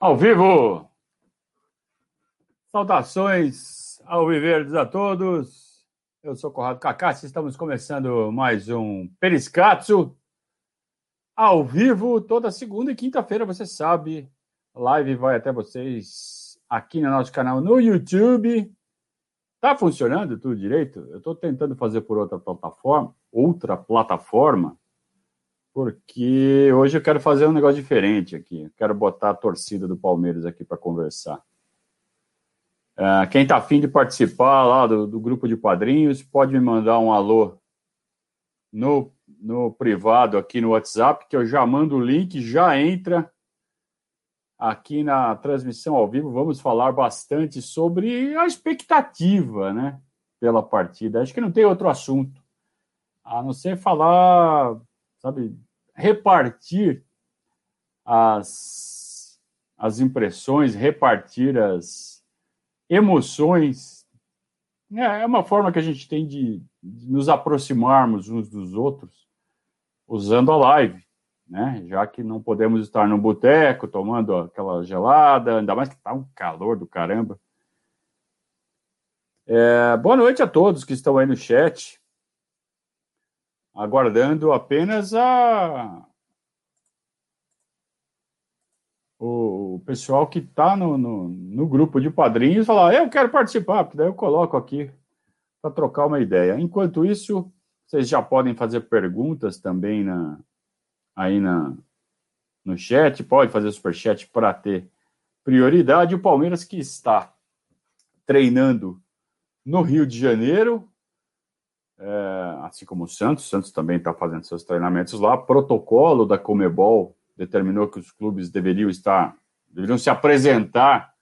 Ao vivo! Saudações ao Viverdes a todos. Eu sou Conrado Cacassi, estamos começando mais um Periscatso ao vivo toda segunda e quinta-feira, você sabe. Live vai até vocês aqui no nosso canal no YouTube. Tá funcionando tudo direito? Eu estou tentando fazer por outra plataforma, outra plataforma, porque hoje eu quero fazer um negócio diferente aqui. Eu quero botar a torcida do Palmeiras aqui para conversar. Uh, quem está afim de participar lá do, do, grupo de padrinhos, pode me mandar um alô no, no privado aqui no WhatsApp, que eu já mando o link, já entra aqui na transmissão ao vivo. Vamos falar bastante sobre a expectativa, né, pela partida. Acho que não tem outro assunto a não ser falar sabe, repartir as, as impressões, repartir as emoções. É, é uma forma que a gente tem de, de nos aproximarmos uns dos outros usando a live, né? Já que não podemos estar no boteco tomando aquela gelada, ainda mais que tá um calor do caramba. É, boa noite a todos que estão aí no chat aguardando apenas a o pessoal que está no, no, no, grupo de padrinhos falar, eu quero participar, porque daí eu coloco aqui para trocar uma ideia. Enquanto isso, vocês já podem fazer perguntas também na, aí na, no chat, pode fazer superchat para ter prioridade. O Palmeiras que está treinando no Rio de Janeiro, é, assim como o Santos, o Santos também está fazendo seus treinamentos lá. Protocolo da Comebol determinou que os clubes deveriam estar, deveriam se apresentar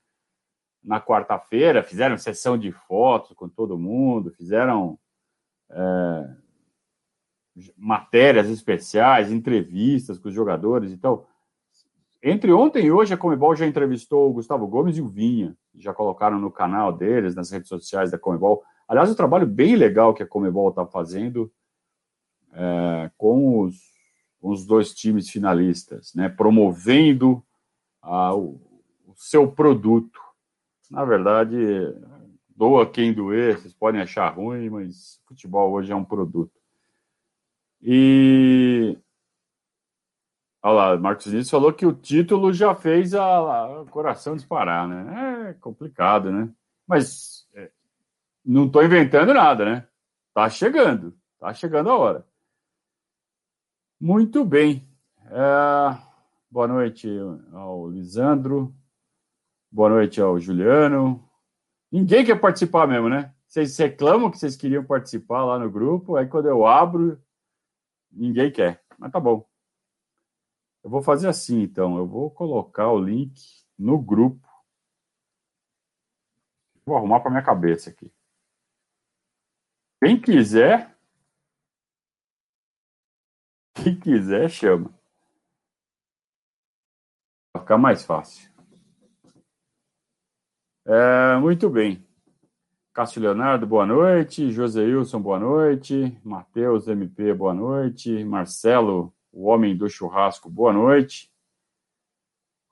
na quarta-feira, fizeram sessão de fotos com todo mundo, fizeram é, matérias especiais, entrevistas com os jogadores. Então, entre ontem e hoje, a Comebol já entrevistou o Gustavo Gomes e o Vinha, já colocaram no canal deles, nas redes sociais da Comebol Aliás, um trabalho bem legal que a Comebol está fazendo é, com, os, com, os, dois times finalistas, né, promovendo a, o, o, seu produto. Na verdade, doa quem doer, vocês podem achar ruim, mas futebol hoje é um produto. E. Olha lá, Marcos Vinícius falou que o título já fez a, a coração disparar, né? É complicado, né? Mas não estou inventando nada, né? Tá chegando, tá chegando a hora. Muito bem. É... Boa noite ao Lisandro. Boa noite ao Juliano. Ninguém quer participar mesmo, né? Vocês reclamam que vocês queriam participar lá no grupo, aí quando eu abro, ninguém quer. Mas tá bom. Eu vou fazer assim, então. Eu vou colocar o link no grupo. Vou arrumar para minha cabeça aqui. Quem quiser, quem quiser, chama. Vai ficar mais fácil. É, muito bem. Cássio Leonardo, boa noite. José Wilson, boa noite. Matheus MP, boa noite. Marcelo, o homem do churrasco, boa noite.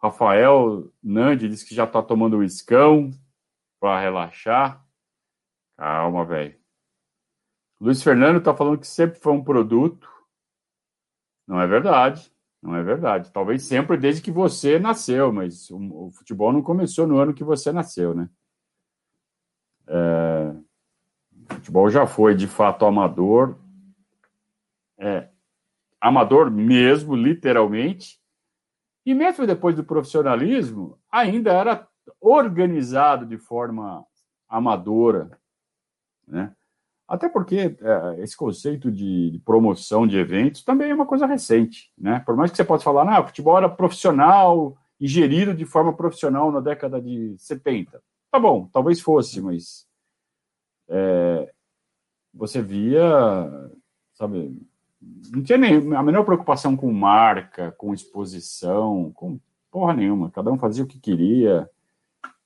Rafael Nandi disse que já está tomando o iscão para relaxar. Calma, velho. Luiz Fernando está falando que sempre foi um produto. Não é verdade. Não é verdade. Talvez sempre desde que você nasceu, mas o, o futebol não começou no ano que você nasceu, né? É, o futebol já foi de fato amador. É, amador mesmo, literalmente. E mesmo depois do profissionalismo, ainda era organizado de forma amadora, né? Até porque é, esse conceito de, promoção de eventos também é uma coisa recente, né? Por mais que você possa falar, ah, futebol era profissional e gerido de forma profissional na década de 70. Tá bom, talvez fosse, mas é, você via, sabe, não tinha nem a menor preocupação com marca, com exposição, com porra nenhuma. Cada um fazia o que queria.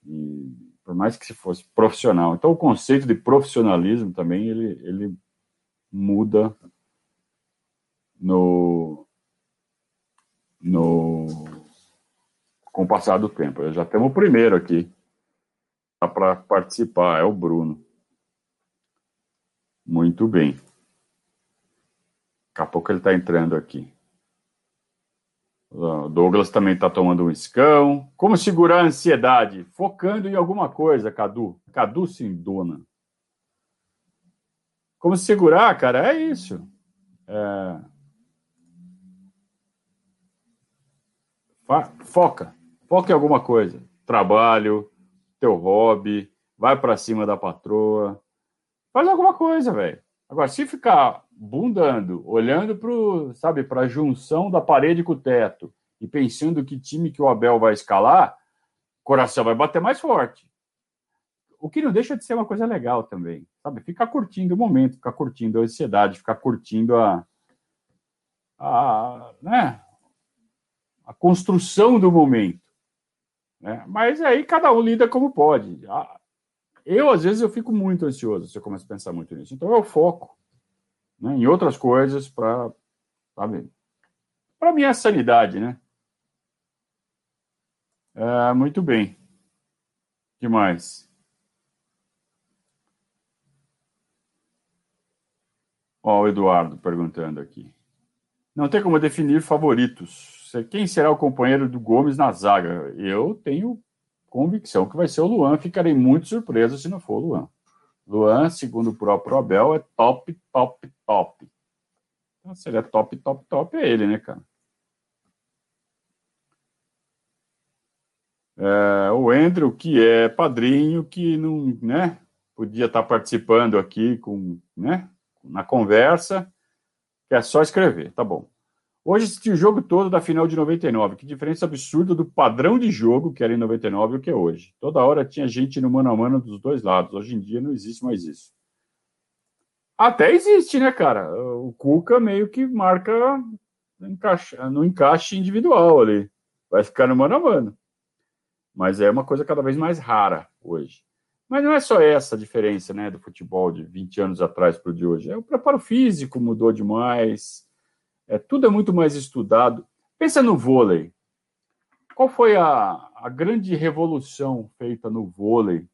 E por mais que se fosse profissional. Então, o conceito de profissionalismo também ele, ele muda no, no com o passar do tempo. Já temos o primeiro aqui para participar, é o Bruno. Muito bem. Daqui a pouco ele está entrando aqui. O Douglas também está tomando um escão. Como segurar a ansiedade? Focando em alguma coisa, Cadu. Cadu Sindona. Como segurar, cara? É isso. É... Foca. Foca em alguma coisa. Trabalho, teu hobby, vai para cima da patroa. Faz alguma coisa, velho. Agora, se ficar bundando, olhando para sabe, para a junção da parede com o teto e pensando que time que o Abel vai escalar, o coração vai bater mais forte. O que não deixa de ser uma coisa legal também, sabe? Ficar curtindo o momento, ficar curtindo a ansiedade, ficar curtindo a, a, né? a construção do momento. Né? Mas aí cada um lida como pode. Eu, às vezes, eu fico muito ansioso se eu começo a pensar muito nisso. Então eu foco né, em outras coisas para, para minha sanidade, né? É, muito bem. que mais? Ó, o Eduardo perguntando aqui. Não tem como definir favoritos. Quem será o companheiro do Gomes na zaga? Eu tenho convicção que vai ser o Luan. Ficarei muito surpreso se não for o Luan. Luan, segundo o próprio Abel, é top, top, top. Então, se ele é top, top, top, é ele, né, cara? É, o Andrew, que é padrinho, que não, né, podia estar participando aqui com, né, na conversa, que é só escrever, tá bom. Hoje assisti o jogo todo da final de 99. Que diferença absurda do padrão de jogo que era em 99 e o que é hoje. Toda hora tinha gente no mano a mano dos dois lados. Hoje em dia não existe mais isso. Até existe, né, cara? O Cuca meio que marca no encaixe individual ali. Vai ficar no mano a mano. Mas é uma coisa cada vez mais rara hoje. Mas não é só essa a diferença, né, do futebol de 20 anos atrás para o de hoje. É o preparo físico mudou demais é, tudo é muito mais estudado. Pensa no vôlei. Qual foi a, a grande revolução feita no vôlei,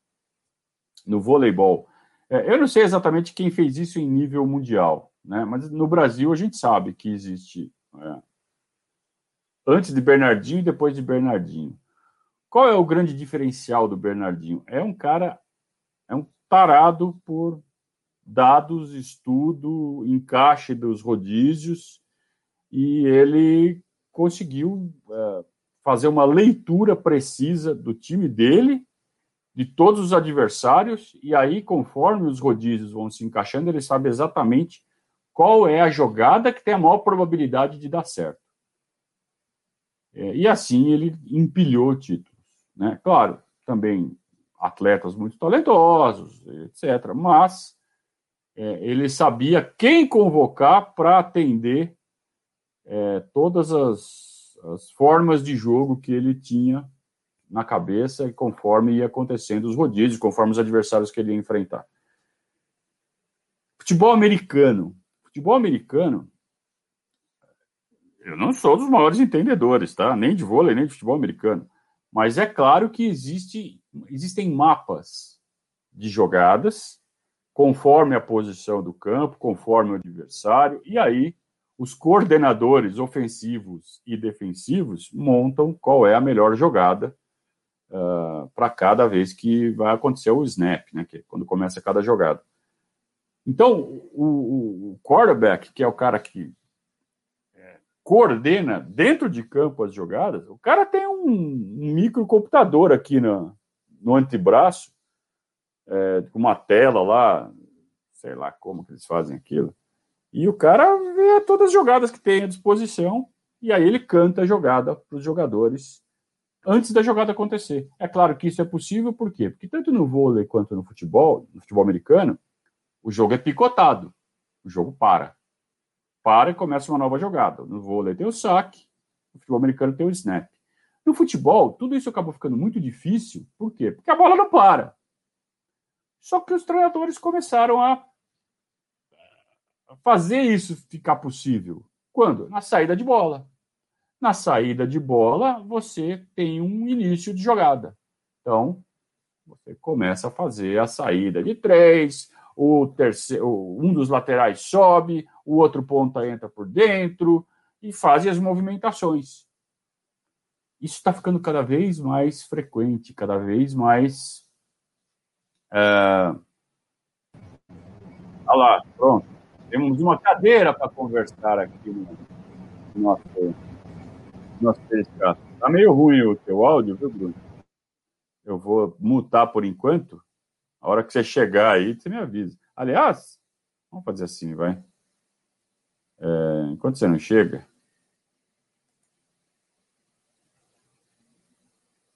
no voleibol? É, eu não sei exatamente quem fez isso em nível mundial, né? mas no Brasil a gente sabe que existe é, antes de Bernardinho e depois de Bernardinho. Qual é o grande diferencial do Bernardinho? É um cara, é um tarado por dados, estudo, encaixe dos rodízios e ele conseguiu é, fazer uma leitura precisa do time dele, de todos os adversários, e aí, conforme os rodízios vão se encaixando, ele sabe exatamente qual é a jogada que tem a maior probabilidade de dar certo. É, e assim ele empilhou títulos. Né? Claro, também atletas muito talentosos, etc. Mas é, ele sabia quem convocar para atender é, todas as, as formas de jogo que ele tinha na cabeça conforme ia acontecendo os rodízios, conforme os adversários que ele ia enfrentar. Futebol americano. Futebol americano, eu não sou dos maiores entendedores, tá? Nem de vôlei, nem de futebol americano. Mas é claro que existe, existem mapas de jogadas conforme a posição do campo, conforme o adversário, e aí os coordenadores ofensivos e defensivos montam qual é a melhor jogada uh, para cada vez que vai acontecer o snap, né, que é quando começa cada jogada. Então, o, o quarterback, que é o cara que é, coordena dentro de campo as jogadas, o cara tem um, um microcomputador aqui no, no antebraço, é, com uma tela lá, sei lá como que eles fazem aquilo e o cara vê todas as jogadas que tem à disposição e aí ele canta a jogada para os jogadores antes da jogada acontecer. É claro que isso é possível, por quê? Porque tanto no vôlei quanto no futebol, no futebol americano, o jogo é picotado. O jogo para. Para e começa uma nova jogada. No vôlei tem o saque, no futebol americano tem o snap. No futebol, tudo isso acabou ficando muito difícil. Por quê? Porque a bola não para. Só que os treinadores começaram a fazer isso ficar possível? Quando? Na saída de bola. na saída de bola, você tem um início de jogada. Então, você começa a fazer a saída de três, o terceiro, um dos laterais sobe, o outro ponta entra por dentro e faz as movimentações. Isso está ficando cada vez mais frequente, cada vez mais. É... Olha lá, pronto. Temos uma cadeira para conversar aqui no nosso, nosso Está meio ruim o teu áudio, viu, Bruno? Eu vou mutar por enquanto. A hora que você chegar aí, você me avisa. Aliás, vamos fazer assim, vai. É, enquanto você não chega.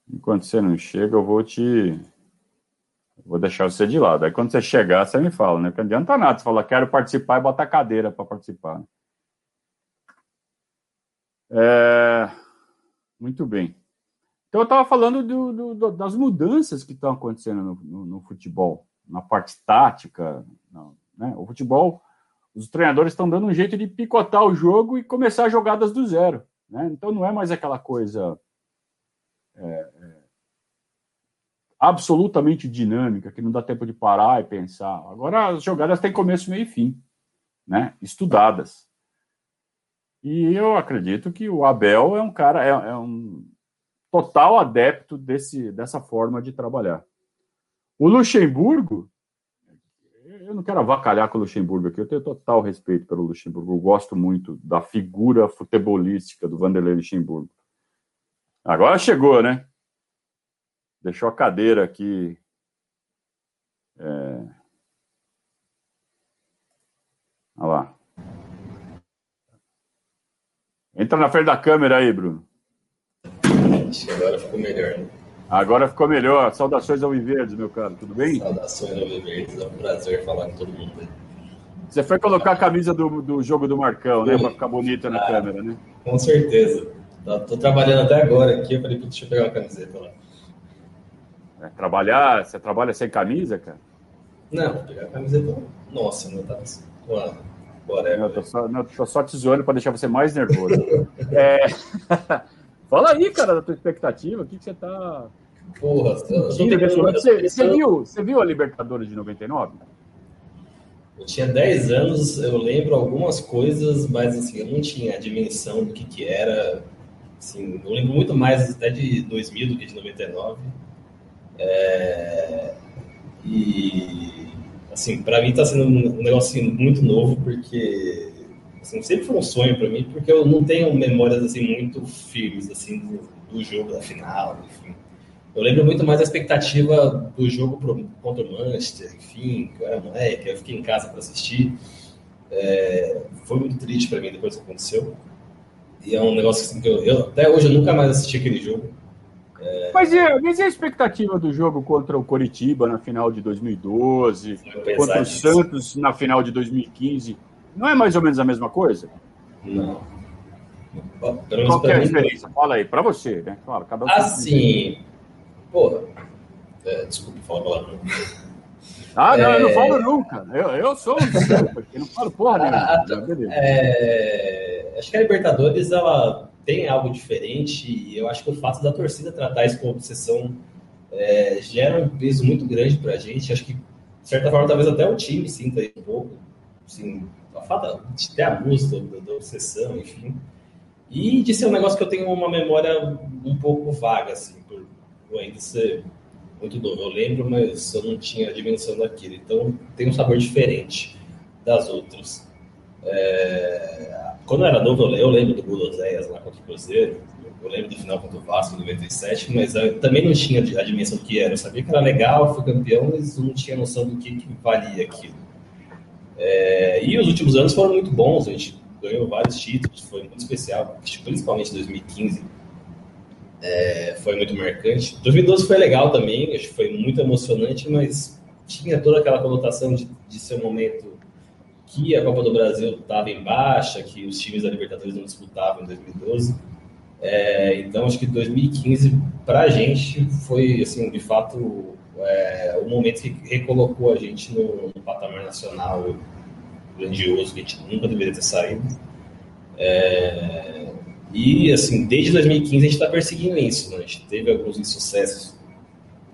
Enquanto você não chega, eu vou te. Vou deixar você de lado. Aí quando você chegar, você me fala, né? Porque não adianta nada. Você fala, quero participar e botar cadeira para participar. Né? É... Muito bem. Então, eu estava falando do, do, das mudanças que estão acontecendo no, no, no, futebol, na parte tática. né? O futebol, os treinadores estão dando um jeito de picotar o jogo e começar jogadas do zero. Né? Então, não é mais aquela coisa é, é, absolutamente dinâmica, que não dá tempo de parar e pensar. Agora, as jogadas têm começo, meio e fim, né? estudadas. E eu acredito que o Abel é um cara, é, é um total adepto desse, dessa forma de trabalhar. O Luxemburgo, eu não quero avacalhar com o Luxemburgo aqui, eu tenho total respeito pelo Luxemburgo, eu gosto muito da figura futebolística do Vanderlei Luxemburgo. Agora chegou, né? Deixou a cadeira aqui. É... Olha lá. Entra na frente da câmera aí, Bruno. Agora ficou melhor. Agora ficou melhor. Saudações ao Viverdes, meu caro. Tudo bem? Saudações ao Viverdes. É um prazer falar com todo mundo. Você foi colocar a camisa do, do jogo do Marcão, né? Para ficar bonita na ah, câmera, né? Com certeza. Tô, tô, trabalhando até agora aqui. Eu falei, deixa eu pegar uma camiseta lá. É, trabalhar? Você trabalha sem camisa, cara? Não, pegar a camiseta. Nossa, não tá assim. Bora, não, tô só, não, tô só te zoando para deixar você mais nervoso. é... Fala aí, cara, da tua expectativa. O que, que você tá. Porra, você, você, viu, você viu a Libertadores de 99? Eu tinha 10 anos, eu lembro algumas coisas, mas assim, eu não tinha a dimensão do que, que era. Assim, eu lembro muito mais até de 2000 do que de 99. É... E, assim, para mim está sendo um negócio assim, muito novo, porque Assim, sempre foi um sonho para mim, porque eu não tenho memórias assim muito firmes assim do, do, jogo da final, enfim. Eu lembro muito mais da expectativa do jogo pro, contra o Manchester, enfim, que eu moleque, eu fiquei em casa para assistir. É, foi muito triste para mim depois que aconteceu. E é um negócio assim que eu, eu, até hoje eu nunca mais assisti aquele jogo. É... Mas, e, mas e a expectativa do jogo contra o Coritiba na final de 2012, contra o Santos na final de 2015? Não é mais ou menos a mesma coisa? Não. Qual é a diferença? Fala aí, para você, né? Claro, cada um assim, porra, é, desculpa falar palavrão. Ah, não, é... eu não é. falo nunca. Eu, eu sou um porque não falo porra nenhuma. É... Acho que a Libertadores ela tem algo diferente e eu acho que o fato da torcida tratar isso com obsessão é, gera um peso muito grande pra gente. Acho que, de certa forma, talvez até o time sinta um pouco. Assim, a fato de ter abuso da, da obsessão, enfim. E de ser um negócio que eu tenho uma memória um pouco vaga, assim, por, por ainda ser muito novo. Eu lembro, mas eu não tinha a dimensão daquilo. Então tem um sabor diferente das outras. É... Quando eu era novo, eu lembro do Guloseias lá contra o Cruzeiro. Eu lembro do final contra o Vasco, em 97, mas eu também não tinha a dimensão do que era. Eu sabia que era legal, fui campeão, mas não tinha noção do que, que valia aquilo. É, e os últimos anos foram muito bons, a gente ganhou vários títulos, foi muito especial, principalmente 2015. É, foi muito marcante. 2012 foi legal também, acho que foi muito emocionante, mas tinha toda aquela conotação de, de ser um momento que a Copa do Brasil estava em baixa, que os times da Libertadores não disputavam em 2012. É, então, acho que 2015, para a gente, foi, assim, de fato, é, o momento que recolocou a gente no, no patamar nacional grandioso que a gente nunca deveria ter saído. É, E, assim, desde 2015 a gente está perseguindo isso. Né? A gente teve alguns insucessos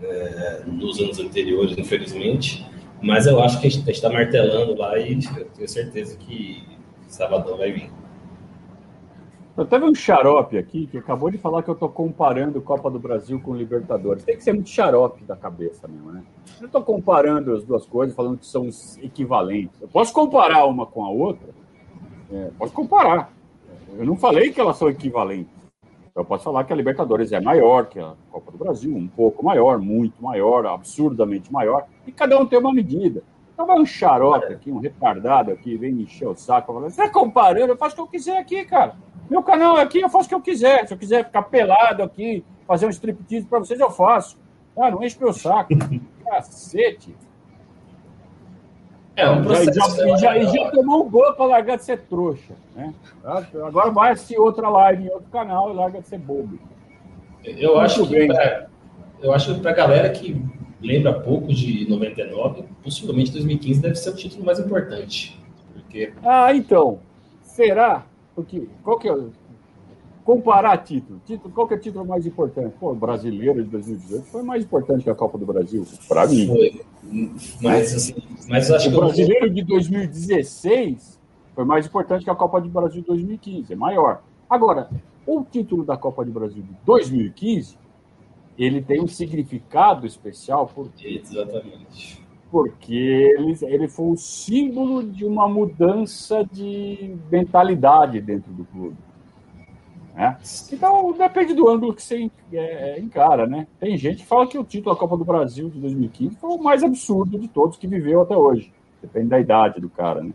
é, nos anos anteriores, infelizmente. Mas eu acho que a gente está martelando lá e eu tenho certeza que sabadão vai vir. Eu teve um xarope aqui que acabou de falar que eu estou comparando Copa do Brasil com Libertadores. Tem que ser muito xarope da cabeça mesmo, né? Eu estou comparando as duas coisas, falando que são equivalentes. Eu posso comparar uma com a outra? É, posso comparar. Eu não falei que elas são equivalentes. Eu posso falar que a Libertadores é maior que a Copa do Brasil, um pouco maior, muito maior, absurdamente maior, e cada um tem uma medida. Então vai um xarope aqui, um retardado aqui, vem me encher o saco, falando, você está comparando? Eu faço o que eu quiser aqui, cara. Meu canal é aqui, eu faço o que eu quiser. Se eu quiser ficar pelado aqui, fazer um striptease para vocês, eu faço. Ah, não enche meu saco. Cacete. É um processo. Já, já, já, já tomou um gol para largar de ser trouxa. Né? Agora vai assistir outra live em outro canal e larga de ser bobo. Eu acho que pra, eu acho que para a galera que lembra pouco de 99, possivelmente 2015 deve ser o título mais importante. Porque... Ah, então. Será? Porque qual que é comparar título? título qual que é o título mais importante? Pô, o brasileiro de 2018 foi mais importante que a Copa do Brasil, para mim. Foi. Mas, assim, mas acho o que brasileiro eu... de 2016 foi mais importante que a Copa do Brasil de 2015, é maior. Agora, o título da Copa do Brasil de 2015, ele tem um significado especial porque Exatamente porque ele, ele foi um símbolo de uma mudança de mentalidade dentro do clube. Né? Então, depende do ângulo que você é, encara. Né? Tem gente que fala que o título da Copa do Brasil de 2015 foi o mais absurdo de todos que viveu até hoje. Depende da idade do cara. Né?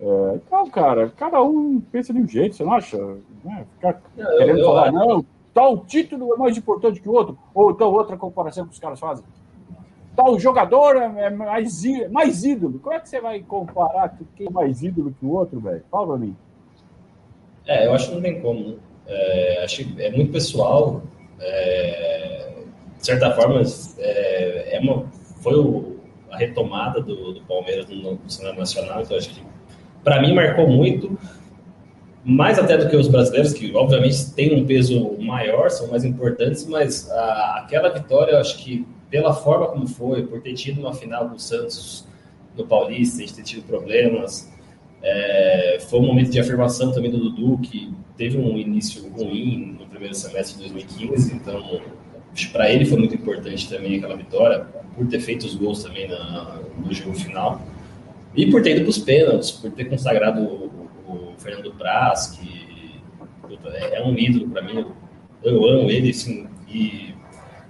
É, então, cara, cada um pensa de um jeito, você não acha? Né? Ficar não, querendo eu, falar, eu... não, tal título é mais importante que o outro, ou então outra comparação que os caras fazem tal jogador é mais, mais ídolo. Como é que você vai comparar quem é mais ídolo que o outro, velho? Fala pra mim. É, eu acho que não tem como. Né? É, acho que é muito pessoal. É, de certa forma, é, é uma, foi o, a retomada do, do Palmeiras no, no cenário nacional. Então, acho que, para mim, marcou muito. Mais até do que os brasileiros, que obviamente têm um peso maior, são mais importantes, mas a, aquela vitória, acho que pela forma como foi, por ter tido uma final com o Santos no Paulista, a gente ter tido problemas. É, foi um momento de afirmação também do Dudu, que teve um início ruim no primeiro semestre de 2015, então para ele foi muito importante também aquela vitória, por ter feito os gols também na, no jogo final. E por ter ido para os pênaltis, por ter consagrado o, o Fernando Praz, que puta, é, é um ídolo para mim. Eu, amo ele, assim, e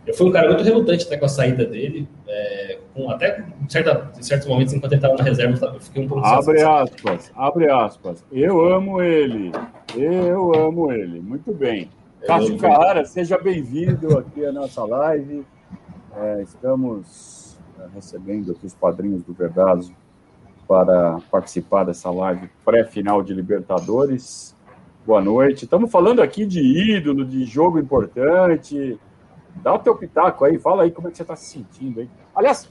eu fui um cara muito relutante até com a saída dele, é, com, até em, certa, em certos momentos, enquanto ele estava na reserva, eu fiquei um pouco... Abre aspas, abre aspas. Eu amo ele, eu amo ele. Muito bem. Cássio Carrara, seja bem-vindo aqui à nossa live. É, estamos é, recebendo aqui os padrinhos do Verdade para participar dessa live pré-final de Libertadores. Boa noite. Estamos falando aqui de ídolo, de jogo importante, Dá o teu pitaco aí, fala aí como é que você está se sentindo aí. Aliás,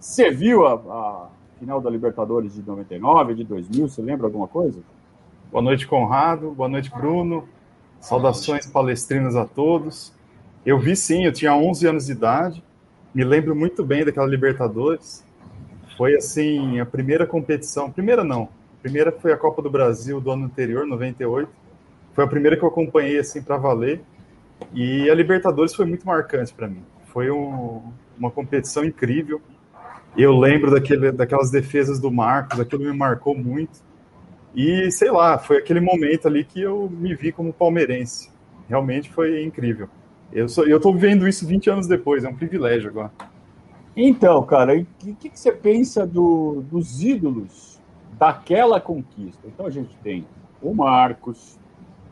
você viu a, a, final da Libertadores de 99, de 2000, você lembra alguma coisa? Boa noite, Conrado. Boa noite, Bruno. Saudações palestrinas a todos. Eu vi sim, eu tinha 11 anos de idade. Me lembro muito bem daquela Libertadores. Foi assim, a primeira competição, primeira não, primeira foi a Copa do Brasil do ano anterior, 98. Foi a primeira que eu acompanhei assim para valer. E a Libertadores foi muito marcante para mim. Foi um, uma competição incrível. Eu lembro daquele, daquelas defesas do Marcos, aquilo me marcou muito. E sei lá, foi aquele momento ali que eu me vi como palmeirense. Realmente foi incrível. Eu, sou, eu tô vivendo isso 20 anos depois, é um privilégio agora. Então, cara, o que, que, você pensa do, dos ídolos daquela conquista? Então a gente tem o Marcos,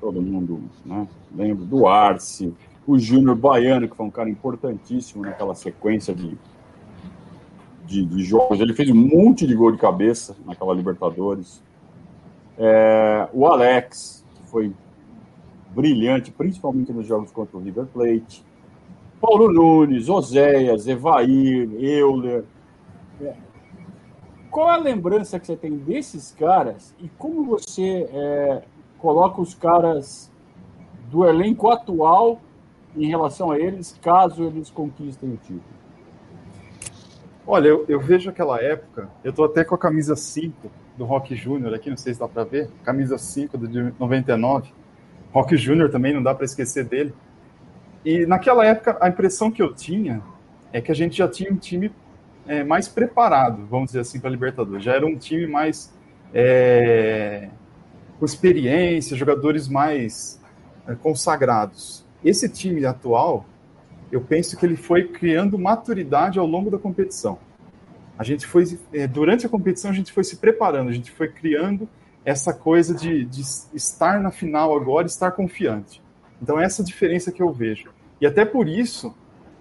todo mundo né, lembra do Arce, o Júnior Baiano, que foi um cara importantíssimo naquela sequência de, de, de, jogos. Ele fez um monte de gol de cabeça naquela Libertadores. É, o Alex, que foi brilhante, principalmente nos jogos contra o River Plate. Paulo Nunes, Oséias, Evair, Euler. É. Qual a lembrança que você tem desses caras e como você é, coloca os caras do elenco atual em relação a eles, caso eles conquistem o título? Olha, eu, eu vejo aquela época, eu estou até com a camisa 5 do Rock Júnior aqui, não sei se dá para ver, camisa 5 de 99. Rock Júnior também, não dá para esquecer dele. E naquela época, a impressão que eu tinha é que a gente já tinha um time é, mais preparado, vamos dizer assim, para a Libertadores. Já era um time mais é, com experiência, jogadores mais é, consagrados. Esse time atual, eu penso que ele foi criando maturidade ao longo da competição. A gente foi, é, durante a competição, a gente foi se preparando, a gente foi criando essa coisa de, de estar na final agora, estar confiante. Então, essa diferença que eu vejo. E até por isso,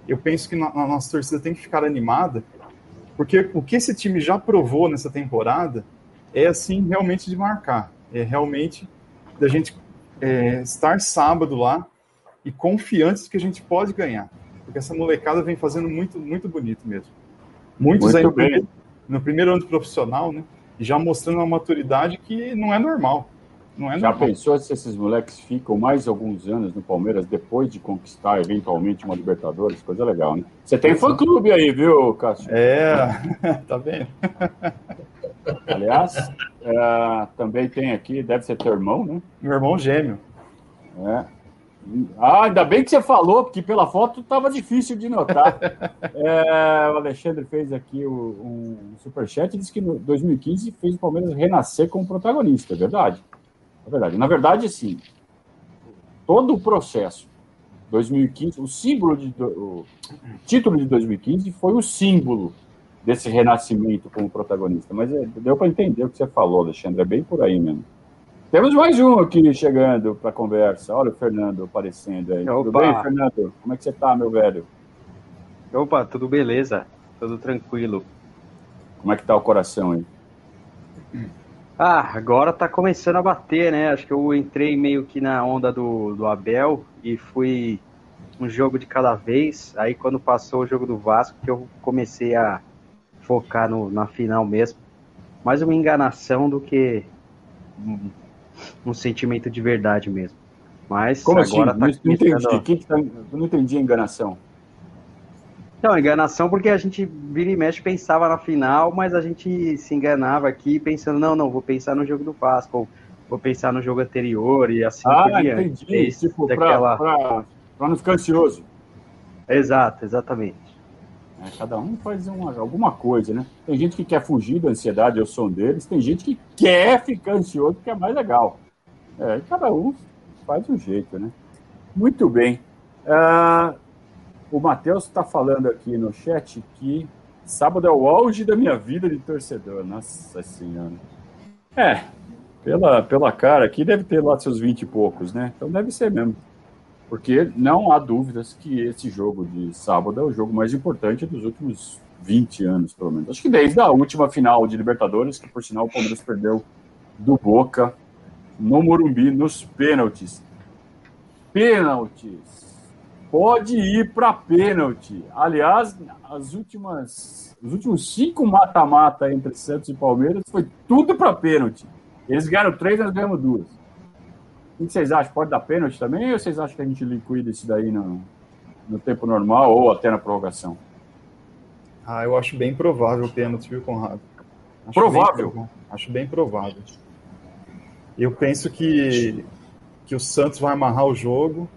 eu penso que a nossa torcida tem que ficar animada, porque o que esse time já provou nessa temporada é, assim, realmente de marcar. É realmente da gente é, estar sábado lá e confiantes que a gente pode ganhar. Porque essa molecada vem fazendo muito, muito bonito mesmo. Muitos muito aí no, no primeiro ano de profissional, né? Já mostrando uma maturidade que não é normal. Não é Já normal. pensou se esses moleques ficam mais alguns anos no Palmeiras depois de conquistar eventualmente uma Libertadores? Coisa legal, né? Você tem fã-clube aí, viu, Cássio? É, tá vendo? Aliás, é, também tem aqui, deve ser teu irmão, né? Meu irmão gêmeo. É. Ah, ainda bem que você falou, porque pela foto estava difícil de notar. É, o Alexandre fez aqui o, um superchat e disse que no 2015 fez o Palmeiras renascer como protagonista, é verdade. É verdade. Na verdade, sim. Todo o processo, 2015, o símbolo de, o título de 2015 foi o símbolo desse renascimento como protagonista. Mas é, deu para entender o que você falou, Alexandre, é bem por aí mesmo. Temos mais um aqui chegando para a conversa. Olha o Fernando aparecendo aí. Opa. Tudo bem, Fernando? Como é que você está, meu velho? Opa, tudo beleza? Tudo tranquilo. Como é que tá o coração aí? Ah, agora tá começando a bater, né? Acho que eu entrei meio que na onda do, do Abel e fui um jogo de cada vez. Aí quando passou o jogo do Vasco, que eu comecei a focar no, na final mesmo. Mais uma enganação do que um, sentimento de verdade mesmo. Mas Como agora assim? tá não, entendi. Que que tá, não entendi a enganação. Não, enganação porque a gente vira e mexe pensava na final, mas a gente se enganava aqui pensando, não, não, vou pensar no jogo do Vasco, ou vou pensar no jogo anterior e assim ah, por diante. entendi. tipo, daquela... pra, pra, não ficar ansioso. Exato, exatamente. É, cada um faz uma, alguma coisa, né? Tem gente que quer fugir da ansiedade, eu sou um deles. Tem gente que quer ficar ansioso porque é mais legal. É, cada um faz um jeito, né? Muito bem. Uh, o Matheus está falando aqui no chat que sábado é o auge da minha vida de torcedor. Nossa Senhora. É, pela, pela cara aqui deve ter lá seus 20 e poucos, né? Então deve ser mesmo. Porque não há dúvidas que esse jogo de sábado é o jogo mais importante dos últimos 20 anos, pelo menos. Acho que desde a última final de Libertadores, que por sinal o Palmeiras perdeu do Boca no Morumbi nos pênaltis. Pênaltis pode ir para pênalti. Aliás, as últimas, os últimos cinco mata-mata entre Santos e Palmeiras foi tudo para pênalti. Eles ganharam três, nós ganhamos duas. O que vocês acham? Pode dar pênalti também ou vocês acham que a gente liquida isso daí no, no tempo normal ou até na prorrogação? Ah, eu acho bem provável o pênalti, viu, Conrado? Acho provável? Bem, acho bem provável. Eu penso que, que o Santos vai amarrar o jogo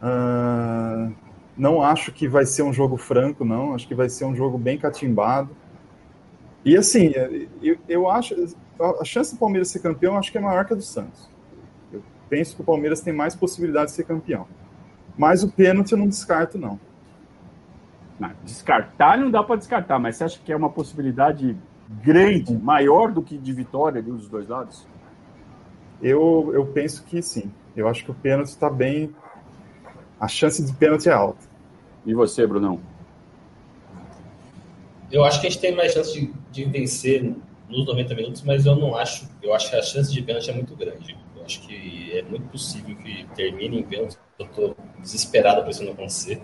Uh, não acho que vai ser um jogo franco, não. Acho que vai ser um jogo bem catimbado. E assim, eu, eu acho a chance do Palmeiras ser campeão acho que é maior que a do Santos. Eu penso que o Palmeiras tem mais possibilidade de ser campeão. Mas o pênalti eu não descarto, não. não descartar não dá para descartar, mas você acha que é uma possibilidade grande, maior do que de vitória de um dos dois lados? Eu, eu penso que sim. Eu acho que o pênalti está bem, a chance de pênalti é alta. E você, Brunão? Eu acho que a gente tem mais chance de, de vencer nos 90 minutos, mas eu não acho. Eu acho que a chance de pênalti é muito grande. Acho que é muito possível que termine em pênalti. Eu estou desesperado para isso não acontecer.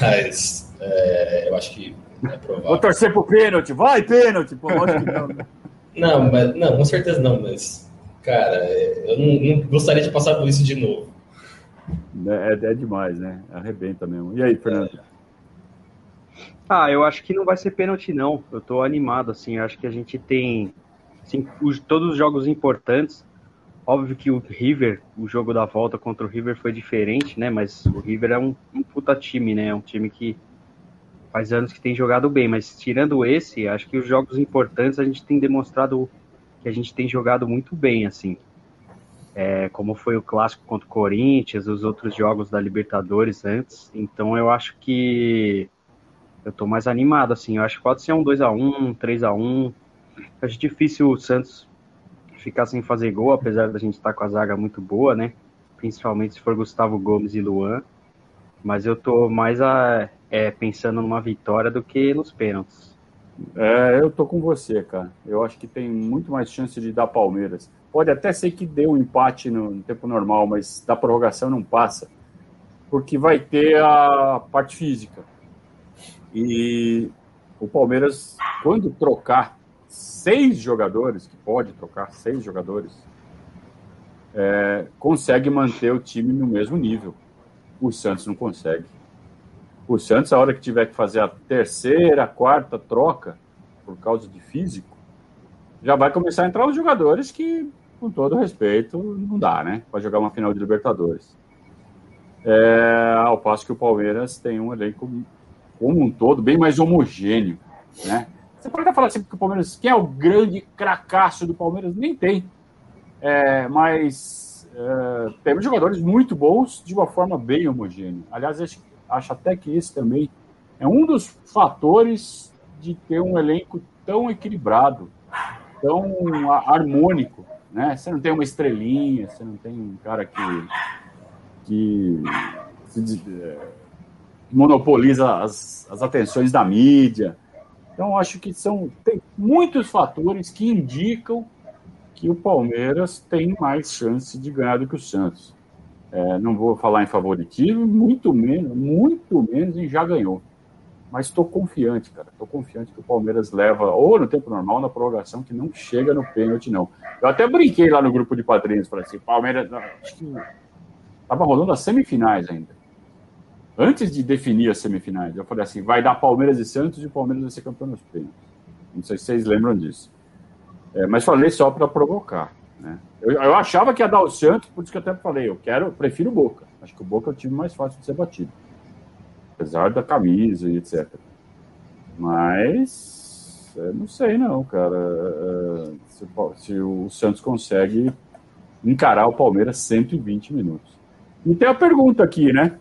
Mas é, eu acho que é provável. Vou torcer pro pênalti. Vai, pênalti! Pô, lógico que não. Né? não, mas, não, com certeza não, mas, cara, eu não, não gostaria de passar por isso de novo. É, é, é demais, né? Arrebenta mesmo. E aí, Fernando? Ah, eu acho que não vai ser pênalti, não. Eu tô animado, assim. Eu acho que a gente tem assim, os, todos os jogos importantes. Óbvio que o River, o jogo da volta contra o River foi diferente, né? Mas o River é um, um puta time, né? É um time que faz anos que tem jogado bem. Mas tirando esse, acho que os jogos importantes a gente tem demonstrado que a gente tem jogado muito bem, assim. É, como foi o clássico contra o Corinthians, os outros jogos da Libertadores antes. Então eu acho que eu tô mais animado, assim. Eu acho que pode ser um 2x1, um 3x1. Acho difícil o Santos ficar sem fazer gol, apesar da gente estar tá com a zaga muito boa, né? Principalmente se for Gustavo Gomes e Luan. Mas eu tô mais a, é, pensando numa vitória do que nos pênaltis. É, eu tô com você, cara. Eu acho que tem muito mais chance de dar Palmeiras. Pode até ser que dê um empate no, no tempo normal, mas da prorrogação não passa. Porque vai ter a parte física. E o Palmeiras, quando trocar seis jogadores, que pode trocar seis jogadores, é, consegue manter o time no mesmo nível. O Santos não consegue. O Santos, a hora que tiver que fazer a terceira, quarta troca, por causa de físico, já vai começar a entrar os jogadores que, com todo respeito, não dá, né? Para jogar uma final de Libertadores. É, ao passo que o Palmeiras tem um elenco como um todo, bem mais homogêneo, né? Você pode até falar assim que o Palmeiras, quem é o grande cracaço do Palmeiras? Nem tem. É, mas é, temos jogadores muito bons de uma forma bem homogênea. Aliás, acho, acho até que esse também é um dos fatores de ter um elenco tão equilibrado, tão harmônico, né? Você não tem uma estrelinha, você não tem um cara que que se, é, monopoliza as, as atenções da mídia. Então, acho que são tem muitos fatores que indicam que o Palmeiras tem mais chance de ganhar do que o Santos. É, não vou falar em favoritismo, muito menos, muito menos em já ganhou. Mas estou confiante, cara. Estou confiante que o Palmeiras leva, ou no tempo normal, na prorrogação, que não chega no pênalti, não. Eu até brinquei lá no grupo de padrinhos, para assim, Palmeiras, acho que estava rolando as semifinais ainda antes de definir as semifinais, eu falei assim: vai dar Palmeiras e Santos e o Palmeiras vai ser campeão nos pênaltis. Não sei se vocês lembram disso. É, mas falei só para provocar. Né? Eu, eu, achava que ia dar o Santos, por isso que eu até falei: eu quero, eu prefiro o Boca. Acho que o Boca é o time mais fácil de ser batido. Apesar da camisa e etc. Mas. não sei, não, cara. É, se, se o Santos consegue encarar o Palmeiras 120 minutos. E tem a pergunta aqui, né?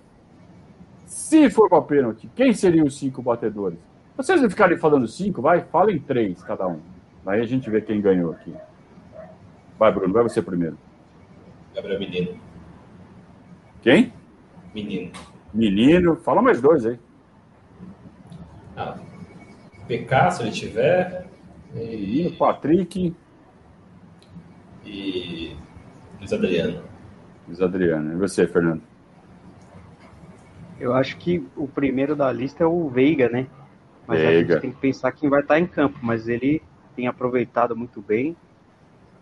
Se for para pênalti, quem seriam os cinco batedores? Vocês não ficarem falando cinco, vai? Falem três cada um. Aí a gente vê quem ganhou aqui. Vai, Bruno, vai você primeiro. Gabriel Menino. Quem? Menino. Menino. Fala mais dois aí. Ah, PK, se ele tiver. Menino, Patrick. E Luiz Adriano. Luiz Adriano. E você, Fernando? Eu acho que o primeiro da lista é o Veiga, né? Mas Veiga. a gente tem que pensar quem vai estar em campo, mas ele tem aproveitado muito bem,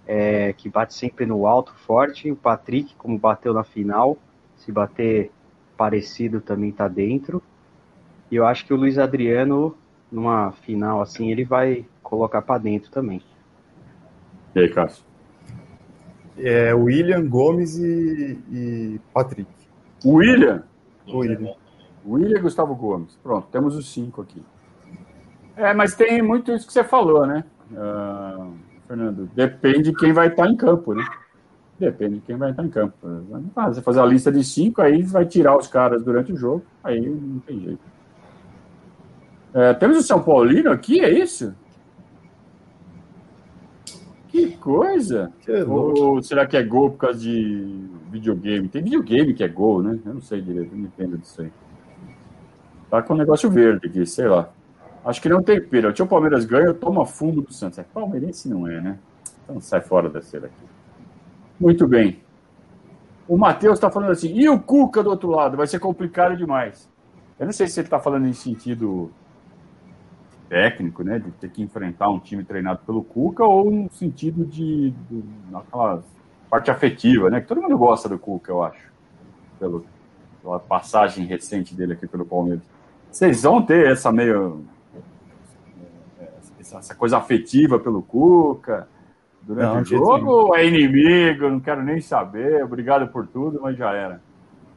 é, que bate sempre no alto, forte. O Patrick, como bateu na final, se bater parecido também está dentro. E eu acho que o Luiz Adriano, numa final assim, ele vai colocar para dentro também. E aí, Cássio? É, William, Gomes e, e Patrick. William? William. William e Gustavo Gomes. Pronto, temos os cinco aqui. É, mas tem muito isso que você falou, né, uh, Fernando? Depende de quem vai estar em campo, né? Depende de quem vai estar em campo. Ah, você fazer a lista de cinco, aí vai tirar os caras durante o jogo, aí não tem jeito. É, temos o São Paulino aqui, é isso? Que coisa! Ou será que é gol por causa de videogame? Tem videogame que é gol, né? Eu não sei direito, não entendo disso aí. Tá com um negócio verde aqui, sei lá. Acho que não tem pênalti. O Palmeiras ganha, toma fundo do Santos. É palmeirense não é, né? Então sai fora dessa daqui. Muito bem. O Matheus está falando assim, e o Cuca do outro lado? Vai ser complicado demais. Eu não sei se ele está falando em sentido técnico, né, de ter que enfrentar um time treinado pelo Cuca, ou no sentido de, de naquela parte afetiva, né, que todo mundo gosta do Cuca, eu acho. pelo, pela passagem recente dele aqui pelo Palmeiras. Vocês vão ter essa meio. essa coisa afetiva pelo Cuca durante não, o jogo ou é inimigo? Não quero nem saber. Obrigado por tudo, mas já era.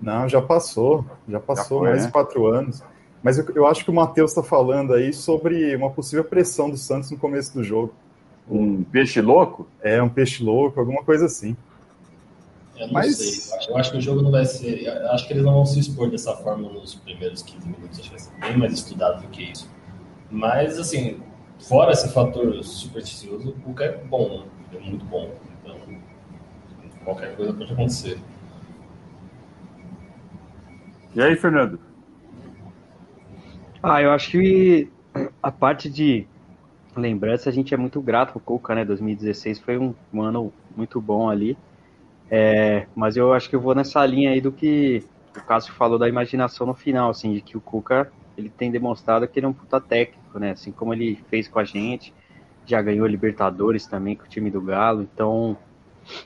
Não, já passou. Já passou já foi, mais de né? quatro anos. Mas eu, eu acho que o Matheus está falando aí sobre uma possível pressão do Santos no começo do jogo. Um peixe louco? É, um peixe louco, alguma coisa assim. Eu não Mas... sei. Eu acho que o jogo não vai ser. acho que eles não vão se expor dessa forma nos primeiros 15 minutos. Acho que vai ser bem mais estudado do que isso. Mas, assim, fora esse fator supersticioso, o Cuca é bom, né? é muito bom. Então, qualquer coisa pode acontecer. E aí, Fernando? Ah, eu acho que a parte de lembrança, a gente é muito grato o Cuca, né? 2016 foi um, um ano muito bom ali. É, mas eu acho que eu vou nessa linha aí do que o Cássio falou da imaginação no final, assim, de que o Cuca ele tem demonstrado que ele é um puta técnico, né? Assim como ele fez com a gente, já ganhou Libertadores também com o time do Galo, então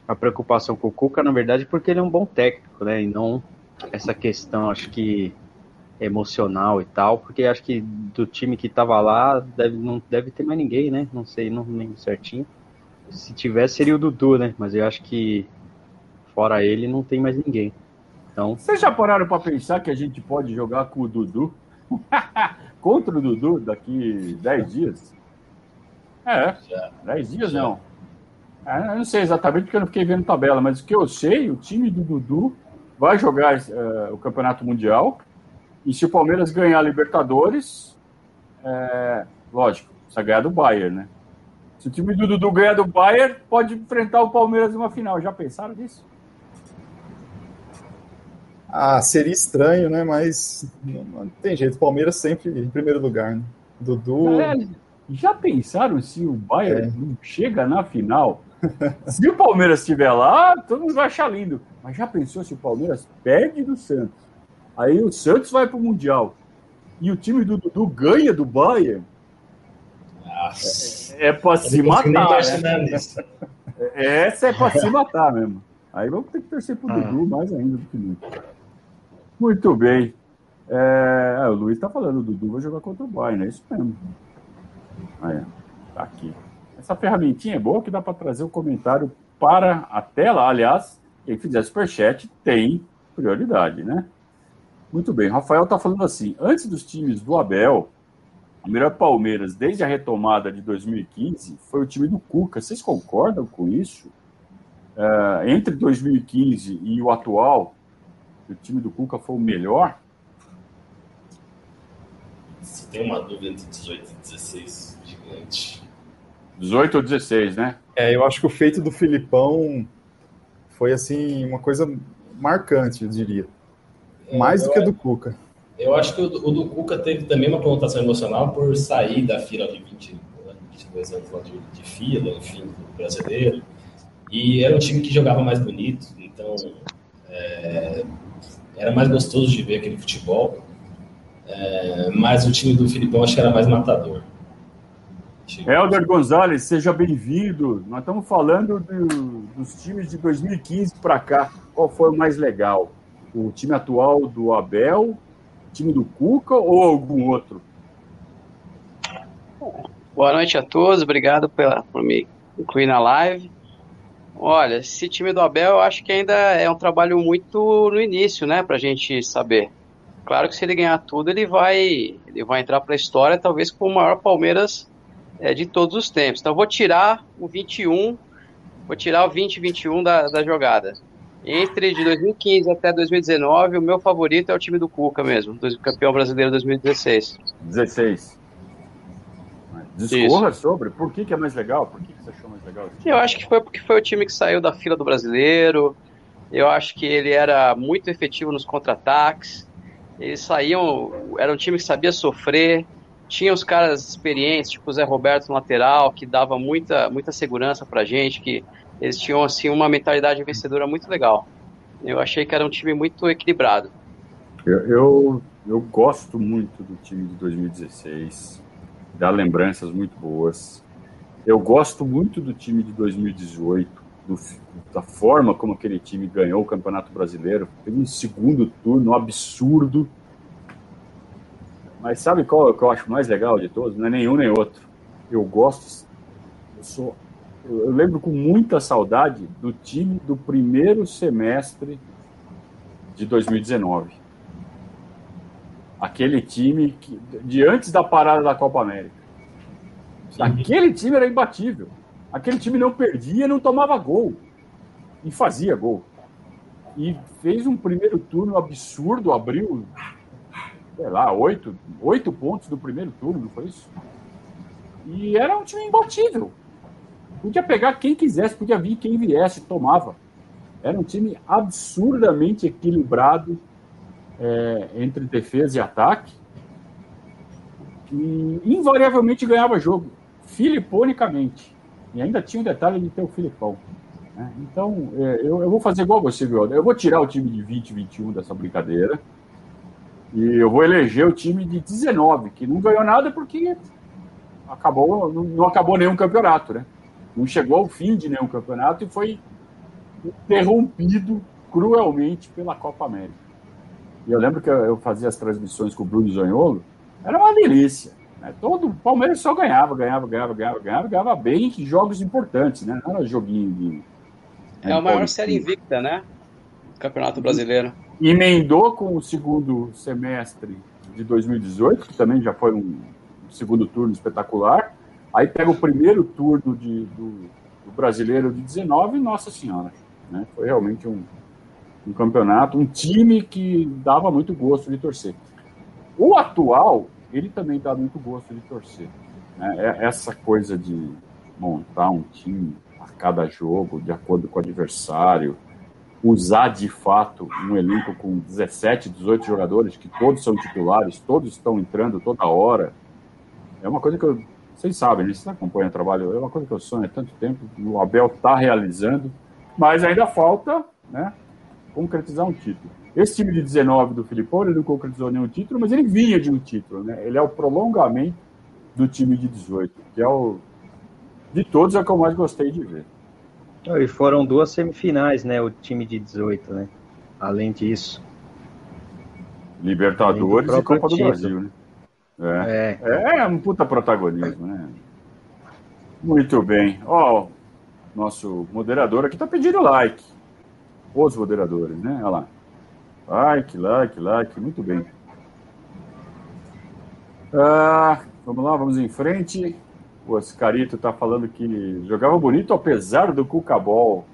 a preocupação com o Cuca, na verdade, é porque ele é um bom técnico, né? E não essa questão, acho que emocional e tal, porque acho que do time que tava lá deve, não deve ter mais ninguém, né? Não sei, não lembro certinho. Se tivesse seria o Dudu, né? Mas eu acho que Fora ele, não tem mais ninguém. Então... Vocês já pararam para pensar que a gente pode jogar com o Dudu? Contra o Dudu daqui 10 dias? É, 10 dias já. não. É, eu não sei exatamente porque eu não fiquei vendo tabela, mas o que eu sei, o time do Dudu vai jogar uh, o Campeonato Mundial. E se o Palmeiras ganhar a Libertadores, é, lógico, precisa ganhar do Bayern, né? Se o time do Dudu ganhar do Bayern, pode enfrentar o Palmeiras numa final. Já pensaram nisso? Ah, seria estranho, né? Mas não, não tem jeito. Palmeiras sempre em primeiro lugar, né? Dudu. É, já pensaram se o Bayern é. não chega na final? se o Palmeiras estiver lá, todo mundo vai achar lindo. Mas já pensou se o Palmeiras perde do Santos? Aí o Santos vai para o Mundial. E o time do Dudu ganha do Bayern. Nossa. É, é para se matar. Né? Essa é para se matar mesmo. Aí vamos ter que torcer para o ah. Dudu mais ainda do que nunca. Muito bem. É, é o Luiz está falando, o Dudu vai jogar contra o Bayern, é isso mesmo. Aí, tá aqui. Essa ferramentinha é boa que dá para trazer o um comentário para a tela. Aliás, quem fizer superchat tem prioridade, né? Muito bem. Rafael está falando assim: antes dos times do Abel, o melhor Palmeiras desde a retomada de 2015 foi o time do Cuca. Vocês concordam com isso? É, entre 2015 e o atual, o time do Cuca foi o melhor? Se tem uma dúvida entre 18 e 16, gigante. 18 ou 16, né? É, eu acho que o feito do Filipão foi assim uma coisa marcante, eu diria. Mais do que do Cuca. Eu acho que o, o, do Cuca teve também uma conotação emocional por sair da fila de 20, 22 anos lá de, de fila, enfim, do brasileiro. E era um time que jogava mais bonito, então é, era mais gostoso de ver aquele futebol. É, mas o time do Filipão acho que era mais matador. Helder Gonzalez, seja bem-vindo. Nós estamos falando do, dos times de 2015 para cá. Qual foi o mais legal? O time atual do Abel, o time do Cuca ou algum outro? Boa noite a todos, obrigado pela, por me incluir na live. Olha, esse time do Abel eu acho que ainda é um trabalho muito no início, né, pra gente saber. Claro que se ele ganhar tudo, ele vai, ele vai entrar para a história, talvez com o maior Palmeiras é, de todos os tempos. Então vou tirar o 21, vou tirar o 2021 da, da jogada. Entre de 2015 até 2019, o meu favorito é o time do Cuca mesmo, campeão brasileiro 2016. 16. Discorra Isso. sobre por que, que é mais legal, por que, que você achou mais legal? Eu acho que foi porque foi o time que saiu da fila do brasileiro. Eu acho que ele era muito efetivo nos contra-ataques. Eles saíam, era um time que sabia sofrer. Tinha os caras experientes, tipo o Zé Roberto no lateral, que dava muita, muita segurança pra gente, que eles tinham assim uma mentalidade vencedora muito legal. Eu achei que era um time muito equilibrado. Eu, eu, eu gosto muito do time de 2016 dá lembranças muito boas. Eu gosto muito do time de 2018. do, da forma como aquele time ganhou o Campeonato Brasileiro. Teve um segundo turno absurdo. Mas sabe qual que eu acho mais legal de todos? Não é nenhum nem outro. Eu gosto, eu sou, eu, lembro com muita saudade do time do primeiro semestre de 2019. Aquele time que, de antes da parada da Copa América. Aquele time era imbatível. Aquele time não perdia, não tomava gol. E fazia gol. E fez um primeiro turno absurdo, abriu, sei lá, oito, oito pontos do primeiro turno, não foi isso? E era um time imbatível. Podia pegar quem quisesse, podia vir quem viesse, tomava. Era um time absurdamente equilibrado é, entre defesa e ataque. E invariavelmente ganhava jogo, filiponicamente. E ainda tinha o detalhe de ter o Filipão. Né? Então, é, eu, eu, vou fazer igual você, viu? Eu vou tirar o time de 20 21 dessa brincadeira. E eu vou eleger o time de 19, que não ganhou nada porque acabou, não, não acabou nenhum campeonato, né? Não chegou ao fim de nenhum campeonato e foi interrompido cruelmente pela Copa América. E eu lembro que eu fazia as transmissões com o Bruno Zonholo, era uma delícia. Né? Todo o Palmeiras só ganhava, ganhava, ganhava, ganhava, ganhava, ganhava bem em jogos importantes, né? Não era joguinho de. É a maior série invicta, né? Campeonato Brasileiro. Emendou com o segundo semestre de 2018, que também já foi um segundo turno espetacular. Aí pega o primeiro turno de, do, do brasileiro de 19 e Nossa Senhora. Né? Foi realmente um, um campeonato, um time que dava muito gosto de torcer. O atual ele também dá muito gosto de torcer. Né? É essa coisa de montar um time a cada jogo, de acordo com o adversário, usar de fato um elenco com 17, 18 jogadores, que todos são titulares, todos estão entrando toda hora. É uma coisa que eu, vocês sabem, vocês acompanham o trabalho, é uma coisa que eu sonho há tanto tempo, o Abel está realizando, mas ainda falta né, concretizar um título. Esse time de 19 do Filipão, ele não concretizou nenhum título, mas ele vinha de um título, né? Ele é o prolongamento do time de 18, que é o de todos é o que eu mais gostei de ver. E foram duas semifinais, né? O time de 18, né? Além disso. Libertadores e Copa título. do Brasil, né? É. é. é um puta protagonismo, né? Muito bem. Ó, nosso moderador aqui tá pedindo like. Os moderadores, né? Olha lá. Like, like, like, muito bem. Ah, vamos lá, vamos em frente. O Oscarito está falando que jogava bonito apesar do Cucabol.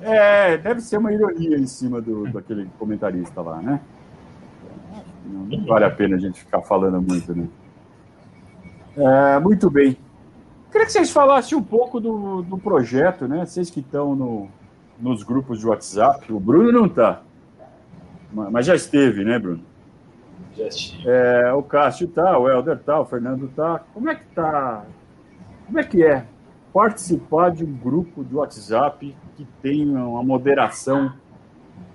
É, deve ser uma ironia em cima do, daquele comentarista lá, né? Não, vale a pena a gente ficar falando muito, né? É, muito bem. Queria que vocês falassem um pouco do, do projeto, né? Vocês que estão no, nos grupos de WhatsApp. O Bruno não está. Mas já esteve, né, Bruno? Já estive. É, o Cássio tá, o Helder tá, o Fernando tá. Como é que tá? Como é que é participar de um grupo de WhatsApp que tem uma moderação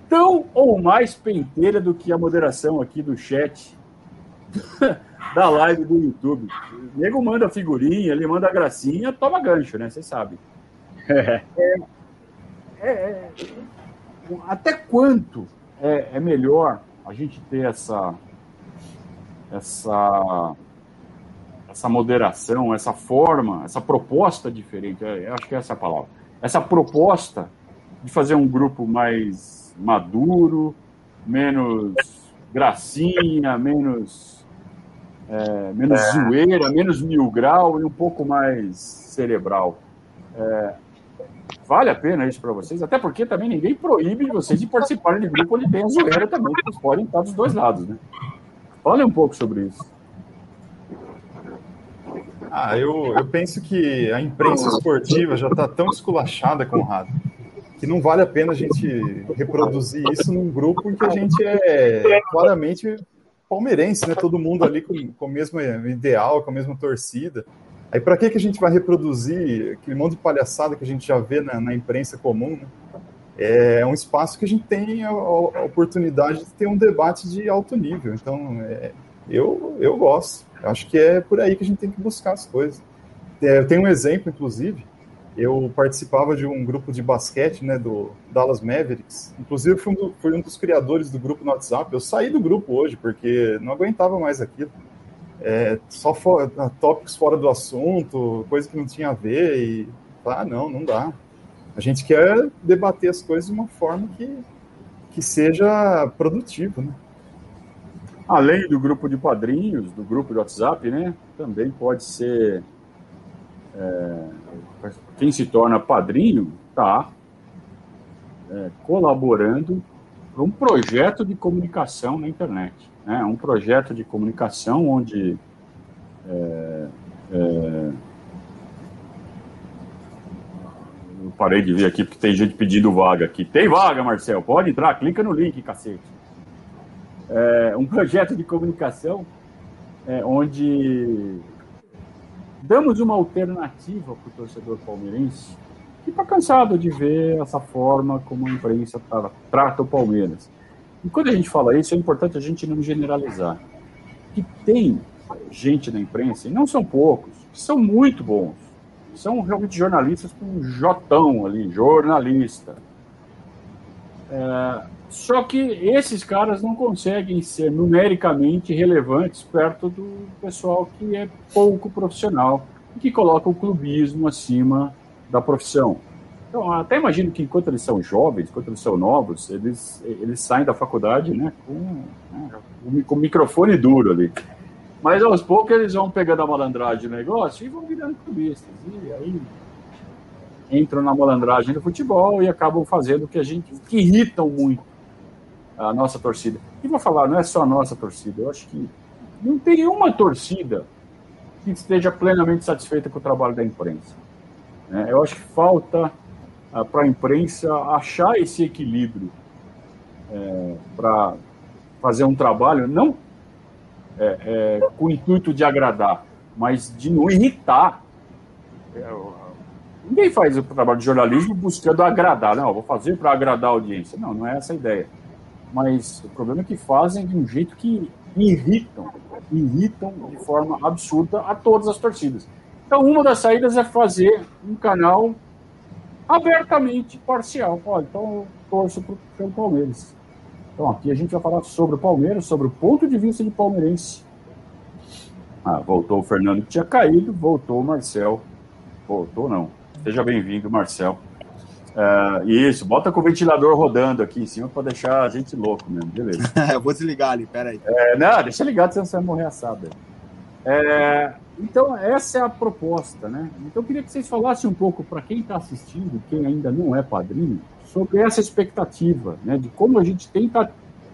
tão ou mais penteira do que a moderação aqui do chat da live do YouTube. O nego manda figurinha, ele manda gracinha, toma gancho, né? Vocês sabem. É, é, é, até quanto é, é melhor a gente ter essa, essa, essa moderação, essa forma, essa proposta diferente. Eu acho que essa é a palavra. Essa proposta de fazer um grupo mais maduro, menos gracinha, menos, é, menos é. zoeira, menos mil grau e um pouco mais cerebral. É, Vale a pena isso para vocês? Até porque também ninguém proíbe vocês de participarem de grupo onde tem a zoeira também, vocês podem estar dos dois lados, né? Fale um pouco sobre isso. Ah, eu, eu penso que a imprensa esportiva já está tão esculachada, Conrado, que não vale a pena a gente reproduzir isso num grupo em que a gente é claramente palmeirense, né? Todo mundo ali com, com o mesmo ideal, com a mesma torcida. Aí para que, que a gente vai reproduzir aquele monte de palhaçada que a gente já vê na, na imprensa comum? Né? É um espaço que a gente tem a, a, oportunidade de ter um debate de alto nível. Então, é, eu, eu gosto. Acho que é por aí que a gente tem que buscar as coisas. É, eu tenho um exemplo, inclusive, eu participava de um grupo de basquete, né, do Dallas Mavericks. Inclusive, fui um, do, fui um dos criadores do grupo no WhatsApp. Eu saí do grupo hoje porque não aguentava mais aquilo. É, só for, tópicos fora do assunto, coisa que não tinha a ver. E, ah, não, não dá. A gente quer debater as coisas de uma forma que, que seja produtiva, né? Além do grupo de padrinhos, do grupo de WhatsApp, né? Também pode ser é, quem se torna padrinho está é, colaborando para um projeto de comunicação na internet. Né? Um projeto de comunicação onde é, é, eu parei de ver aqui porque tem gente pedindo vaga aqui. Tem vaga, Marcel? Pode entrar, clica no link, cacete. É, um projeto de comunicação é, onde damos uma alternativa para o torcedor palmeirense que está cansado de ver essa forma como a imprensa tá, trata o Palmeiras. E quando a gente fala isso, é importante a gente não generalizar. Que tem gente na imprensa, e não são poucos, que são muito bons. São realmente jornalistas com um jotão ali, jornalista. É, só que esses caras não conseguem ser numericamente relevantes perto do pessoal que é pouco profissional e que coloca o clubismo acima da profissão. Então, até imagino que enquanto eles são jovens, enquanto eles são novos, eles, eles saem da faculdade né, com, né, com o microfone duro ali. Mas aos poucos eles vão pegando a malandragem do negócio e vão virando clubistas. E aí entram na malandragem do futebol e acabam fazendo o que a gente que irritam muito a nossa torcida. E vou falar, não é só a nossa torcida, eu acho que não tem uma torcida que esteja plenamente satisfeita com o trabalho da imprensa. É, eu acho que falta ah, para a imprensa achar esse equilíbrio é, para fazer um trabalho, não é, é, com o intuito de agradar, mas de não irritar. Ninguém faz o trabalho de jornalismo buscando agradar, não, vou fazer para agradar a audiência. Não, não é essa a ideia mas o problema é que fazem de um jeito que irritam, irritam de forma absurda a todas as torcidas. Então, uma das saídas é fazer um canal abertamente parcial. Olha, então eu torço pelo Palmeiras. Então, aqui a gente vai falar sobre o Palmeiras, sobre o ponto de vista de palmeirense. Ah, voltou o Fernando que tinha caído, voltou o Marcel. Voltou não. Seja bem-vindo, Marcel. Uh, isso, bota com o ventilador rodando aqui em cima para deixar a gente louco mesmo, beleza. eu vou desligar ali, peraí. É, não, deixa ligado, senão você vai morrer assado. É, então, essa é a proposta, né? Então, eu queria que vocês falassem um pouco para quem está assistindo, quem ainda não é padrinho, sobre essa expectativa, né? De como a gente tenta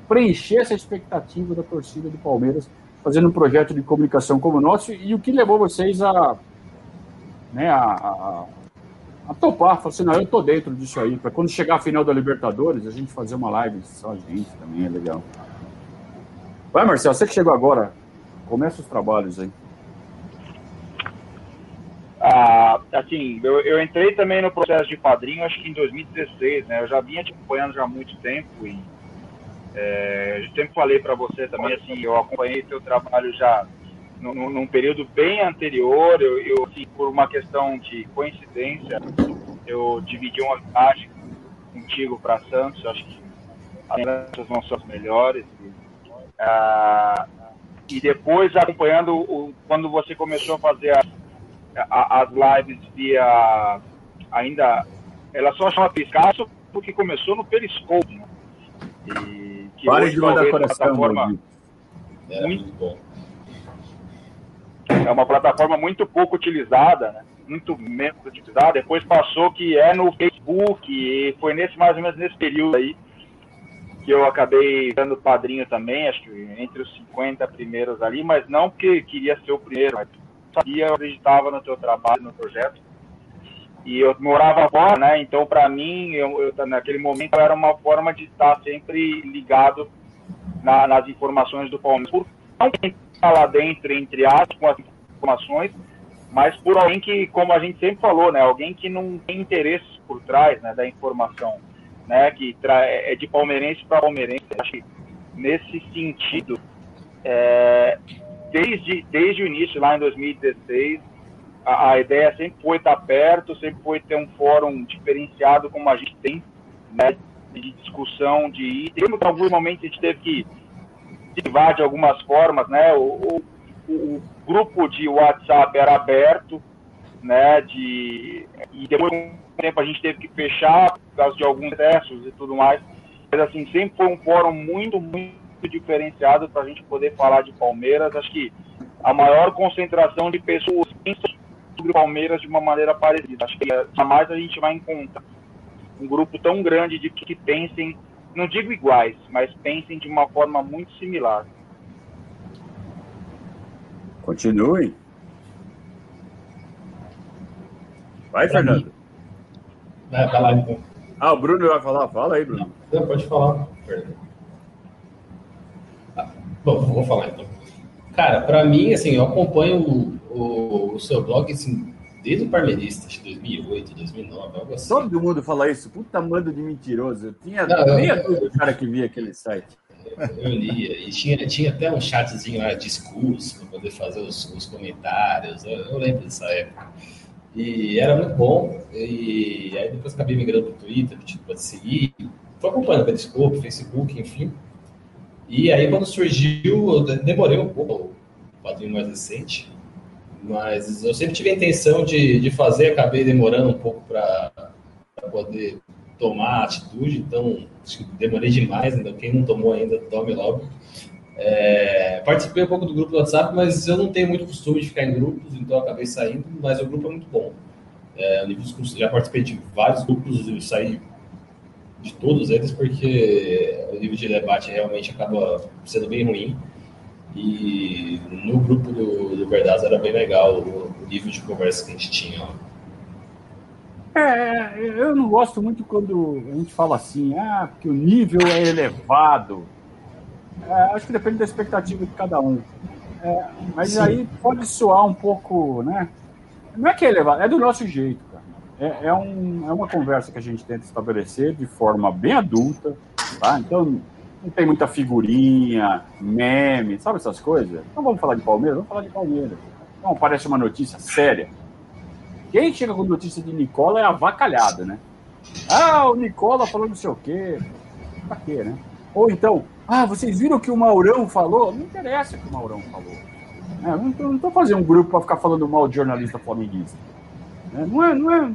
preencher essa expectativa da torcida do Palmeiras, fazendo um projeto de comunicação como o nosso, e o que levou vocês a, né, a, a a topar, falar assim, não, eu tô dentro disso aí, para quando chegar a final da Libertadores, a gente fazer uma live só a gente também, é legal. Vai, Marcelo, você que chegou agora, começa os trabalhos aí. Ah, assim, eu, eu, entrei também no processo de padrinho, acho que em 2016, né? Eu já vinha te acompanhando já há muito tempo e é, eu sempre falei para você também, assim, eu acompanhei seu trabalho já num, num período bem anterior, eu, eu assim, por uma questão de coincidência, eu dividi uma viagem contigo para Santos, acho que as lembranças não são as melhores. Ah, e depois acompanhando o, quando você começou a fazer as, as lives via ainda ela só chama Piscaço porque começou no Periscope né? e que Pare hoje, de mandar coração, plataforma é, muito bom é uma plataforma muito pouco utilizada, né? muito menos utilizada. Depois passou que é no Facebook, e foi nesse mais ou menos nesse período aí que eu acabei dando padrinho também, acho que entre os 50 primeiros ali, mas não porque queria ser o primeiro, mas sabia, eu acreditava no teu trabalho, no projeto. E eu morava fora, né? Então, para mim, eu, eu, naquele momento era uma forma de estar sempre ligado na, nas informações do Palmeiras. Por não estar lá dentro, entre aspas, informações, mas por alguém que, como a gente sempre falou, né, alguém que não tem interesse por trás né, da informação, né, que é de palmeirense para palmeirense. Acho que nesse sentido, é, desde, desde o início, lá em 2016, a, a, ideia sempre foi estar perto, sempre foi ter um fórum diferenciado como a gente tem, né, de discussão, de ir. Temos alguns momentos a gente teve que derivar de algumas formas, né? O, o, o, grupo de WhatsApp era aberto, né? De, e depois de um tempo a gente teve que fechar por causa de alguns testes e tudo mais. Mas assim, sempre foi um fórum muito, muito diferenciado para a gente poder falar de Palmeiras. Acho que a maior concentração de pessoas sobre Palmeiras de uma maneira parecida. Acho que jamais a gente vai encontrar um grupo tão grande de que pensem, não digo iguais, mas pensem de uma forma muito similar. Continue. Vai, pra Fernando. Mim... Vai, vai lá então. Ah, o Bruno vai falar? Fala aí, Bruno. Não, pode falar. Ah, bom, vou falar então. Cara, para mim, assim, eu acompanho o, o, o seu blog assim, desde o Parmeirista, de 2008, 2009, algo assim. Todo mundo fala isso, puta mando de mentiroso. Eu tinha Não, meia eu, dúvida do cara que via aquele site. Eu lia, e tinha, tinha até um chatzinho lá, discurso, para poder fazer os, os comentários. Eu, eu, lembro dessa época. E era muito bom. E aí depois acabei migrando para o Twitter, tipo, para seguir. Estou acompanhando o Periscope, Facebook, enfim. E aí, quando surgiu, eu demorei um pouco, o quadrinho mais recente, mas eu sempre tive a intenção de, de fazer, acabei demorando um pouco para poder tomar atitude, então demorei demais, ainda quem não tomou ainda, tome logo. É, participei um pouco do grupo do WhatsApp, mas eu não tenho muito costume de ficar em grupos, então acabei saindo, mas o grupo é muito bom. É, já participei de vários grupos saí de todos eles, porque o nível de debate realmente acaba sendo bem ruim. E no grupo do, do era bem legal o, o nível de conversa que a gente tinha. É, eu não gosto muito quando a gente fala assim, ah, porque o nível é elevado. É, acho que depende da expectativa de cada um. É, mas Sim. aí pode soar um pouco, né? Não é que é elevado, é do nosso jeito é, é, um, é uma conversa que a gente tenta estabelecer de forma bem adulta, tá? Então, não tem muita figurinha, meme, sabe essas coisas? Então vamos falar de Palmeiras? Vamos falar de Palmeiras. Então parece uma notícia séria. Quem chega com notícia de Nicola é avacalhada, né? Ah, o Nicola falou não sei o quê. Pra quê, né? Ou então, ah, vocês viram o que o Maurão falou? Não interessa o que o Maurão falou. É, não estou fazendo um grupo para ficar falando mal de jornalista flamenguista. É, não é, não é,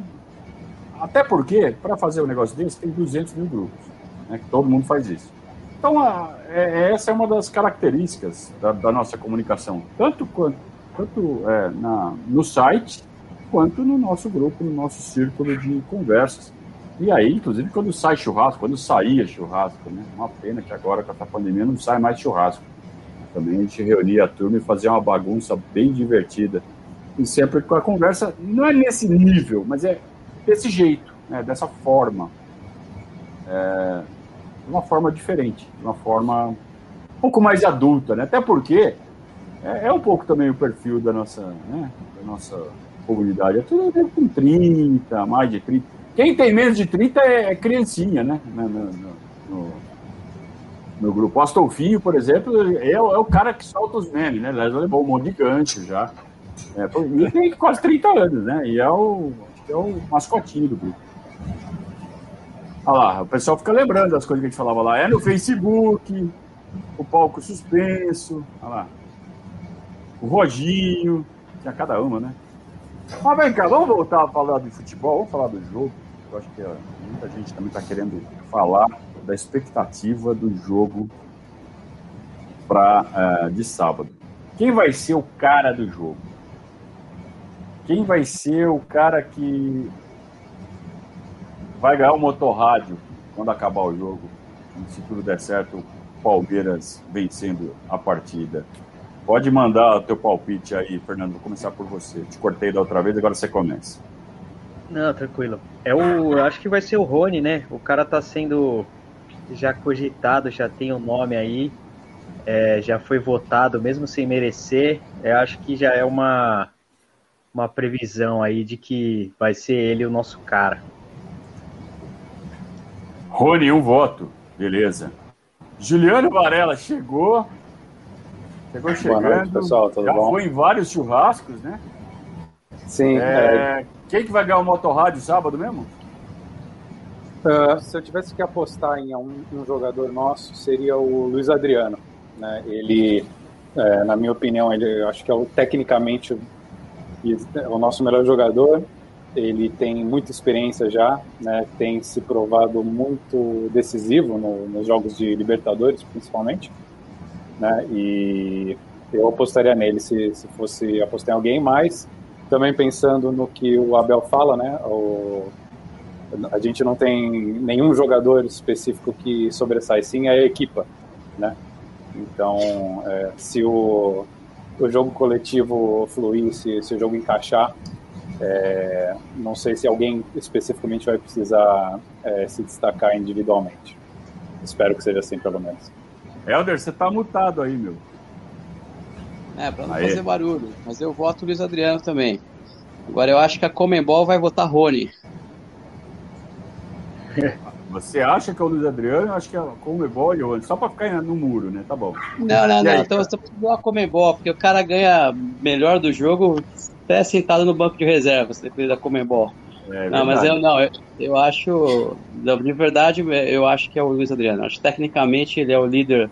até porque, para fazer um negócio desse, tem 200 mil grupos, né, que todo mundo faz isso. Então, a, é, essa é uma das características da, da nossa comunicação, tanto, quanto, tanto é, na, no site, quanto no nosso grupo, no nosso círculo de conversas. E aí, inclusive, quando sai churrasco, quando saía churrasco, né? Uma pena que agora, com essa pandemia, não sai mais churrasco. Também a gente reunia a turma e fazia uma bagunça bem divertida. E sempre com a conversa, não é nesse nível, mas é desse jeito, né, dessa forma. É, uma forma diferente, uma forma um pouco mais adulta, né? Até porque é, é um pouco também o perfil da nossa, né, da nossa comunidade. É tudo com 30, mais de 30. Quem tem menos de 30 é, é criancinha, né? No, no, no, no grupo. O Astolfinho, por exemplo, é, é, o cara que solta os memes, né? Já levou um monte de gancho já. É, tem quase 30 anos, né? E é o, é o mascotinho do grupo. Olha lá, o pessoal fica lembrando das coisas que a gente falava lá. É no Facebook, o palco suspenso, olha lá. O Roginho, tinha cada uma, né? Mas vem cá, vamos voltar a falar de futebol, vamos falar do jogo. Eu acho que muita gente também está querendo falar da expectativa do jogo pra, uh, de sábado. Quem vai ser o cara do jogo? Quem vai ser o cara que vai ganhar o motorrádio quando acabar o jogo? Se tudo der certo, o Palmeiras vencendo a partida. Pode mandar o teu palpite aí, Fernando. Vou começar por você. Te cortei da outra vez, agora você começa. Não, tranquilo. É o, acho que vai ser o Rony, né? O cara tá sendo já cogitado, já tem o um nome aí, é, já foi votado, mesmo sem merecer. Eu acho que já é uma uma previsão aí de que vai ser ele o nosso cara. Rony, um voto. Beleza. Juliano Varela chegou. Chegou chegando. Noite, pessoal, tudo Já bom? foi em vários churrascos, né? Sim. É, Quem que vai ganhar o Motorrádio sábado mesmo? Uh, se eu tivesse que apostar em um, um, jogador nosso, seria o Luiz Adriano. Né? Ele, é, na minha opinião, ele acho que é o, tecnicamente o, o nosso melhor jogador. Ele tem muita experiência já, né? tem se provado muito decisivo no, nos jogos de Libertadores, principalmente. Né? E eu apostaria nele se, se fosse apostar em alguém, mas também pensando no que o Abel fala, né? O, a gente não tem nenhum jogador específico que sobressai, sim é a equipa, né? Então, é, se o, o jogo coletivo fluir, se, se o jogo encaixar, é, não sei se alguém especificamente vai precisar é, se destacar individualmente. Espero que seja assim, pelo menos. Helder, você tá mutado aí, meu. É, pra não aí. fazer barulho. Mas eu voto Luiz Adriano também. Agora eu acho que a Comembol vai votar Rony. Você acha que é o Luiz Adriano? Eu acho que é a Comebol e o Só pra ficar no muro, né? Tá bom. Não, não, não. Aí, então você precisa a Comebol, porque o cara ganha melhor do jogo até sentado no banco de reserva, se depende da Comebol. É, não, mas eu não, eu, eu, acho, de verdade, eu acho que é o Luiz Adriano. Acho que tecnicamente ele é o líder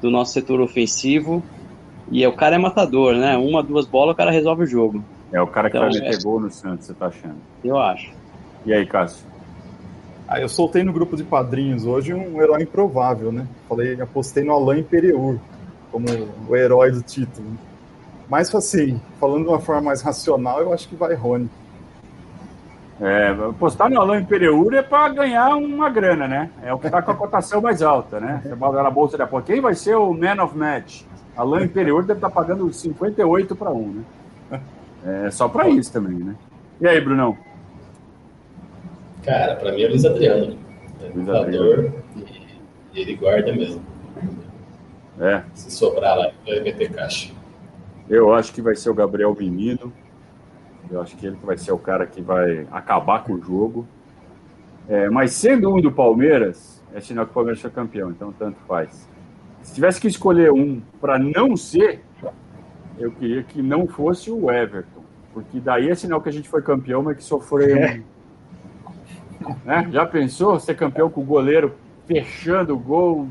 do nosso setor ofensivo e o cara é matador, né? Uma, duas bolas, o cara resolve o jogo. É o cara que então, vai meter é... gol no Santos, você tá achando? Eu acho. E aí, Cássio? Ah, eu soltei no grupo de padrinhos hoje um herói improvável, né? Falei, apostei no Alain Pereur como o herói do título. Mas assim, falando de uma forma mais racional, eu acho que vai Rony. É, apostar no Alain Pereur é para ganhar uma grana, né? É o que está com a cotação mais alta, né? Você na bolsa de aposta. Quem vai ser o man of match? Alain Pereur deve estar tá pagando 58 para 1, né? É só para isso também, né? E aí, Brunão? Cara, para mim é Luiz Adriano. É Luiz Adriano. E ele guarda mesmo. É. Se sobrar lá, vai meter caixa. Eu acho que vai ser o Gabriel Menino. Eu acho que ele vai ser o cara que vai acabar com o jogo. É, mas sendo um do Palmeiras, é sinal que o Palmeiras foi campeão, então tanto faz. Se tivesse que escolher um para não ser, eu queria que não fosse o Everton, porque daí é sinal que a gente foi campeão, mas que sofreu. É. Né? Já pensou ser campeão com o goleiro fechando o gol,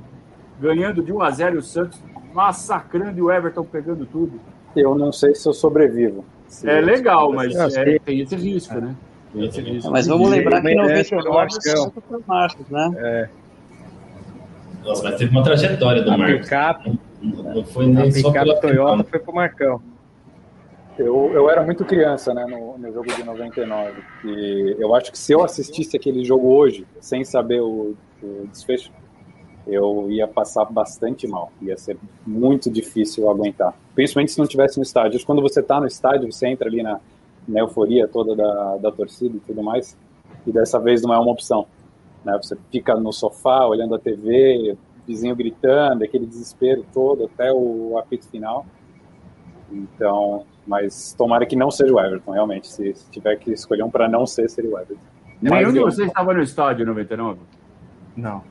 ganhando de 1 a 0 e o Santos massacrando e o Everton pegando tudo? Eu não sei se eu sobrevivo. É legal, mas é, tem esse risco, né? Tem esse risco. Mas vamos lembrar que 99 foi o Marcos, né? É. Nossa, mas teve uma trajetória do a Marcos. Picape, não foi nem a só pela Toyota foi pro Marcão. Eu, eu era muito criança, né, no, no jogo de 99. E eu acho que se eu assistisse aquele jogo hoje, sem saber o, o desfecho, eu ia passar bastante mal. Ia ser muito difícil aguentar. Principalmente se não tivesse no estádio. Quando você está no estádio, você entra ali na, na euforia toda da, da torcida e tudo mais. E dessa vez não é uma opção. Né? Você fica no sofá olhando a TV, vizinho gritando, aquele desespero todo até o apito final. Então, mas tomara que não seja o Everton, realmente. Se, se tiver que escolher um para não ser, seria o Everton. Nenhum de vocês estava no estádio em 99? Não.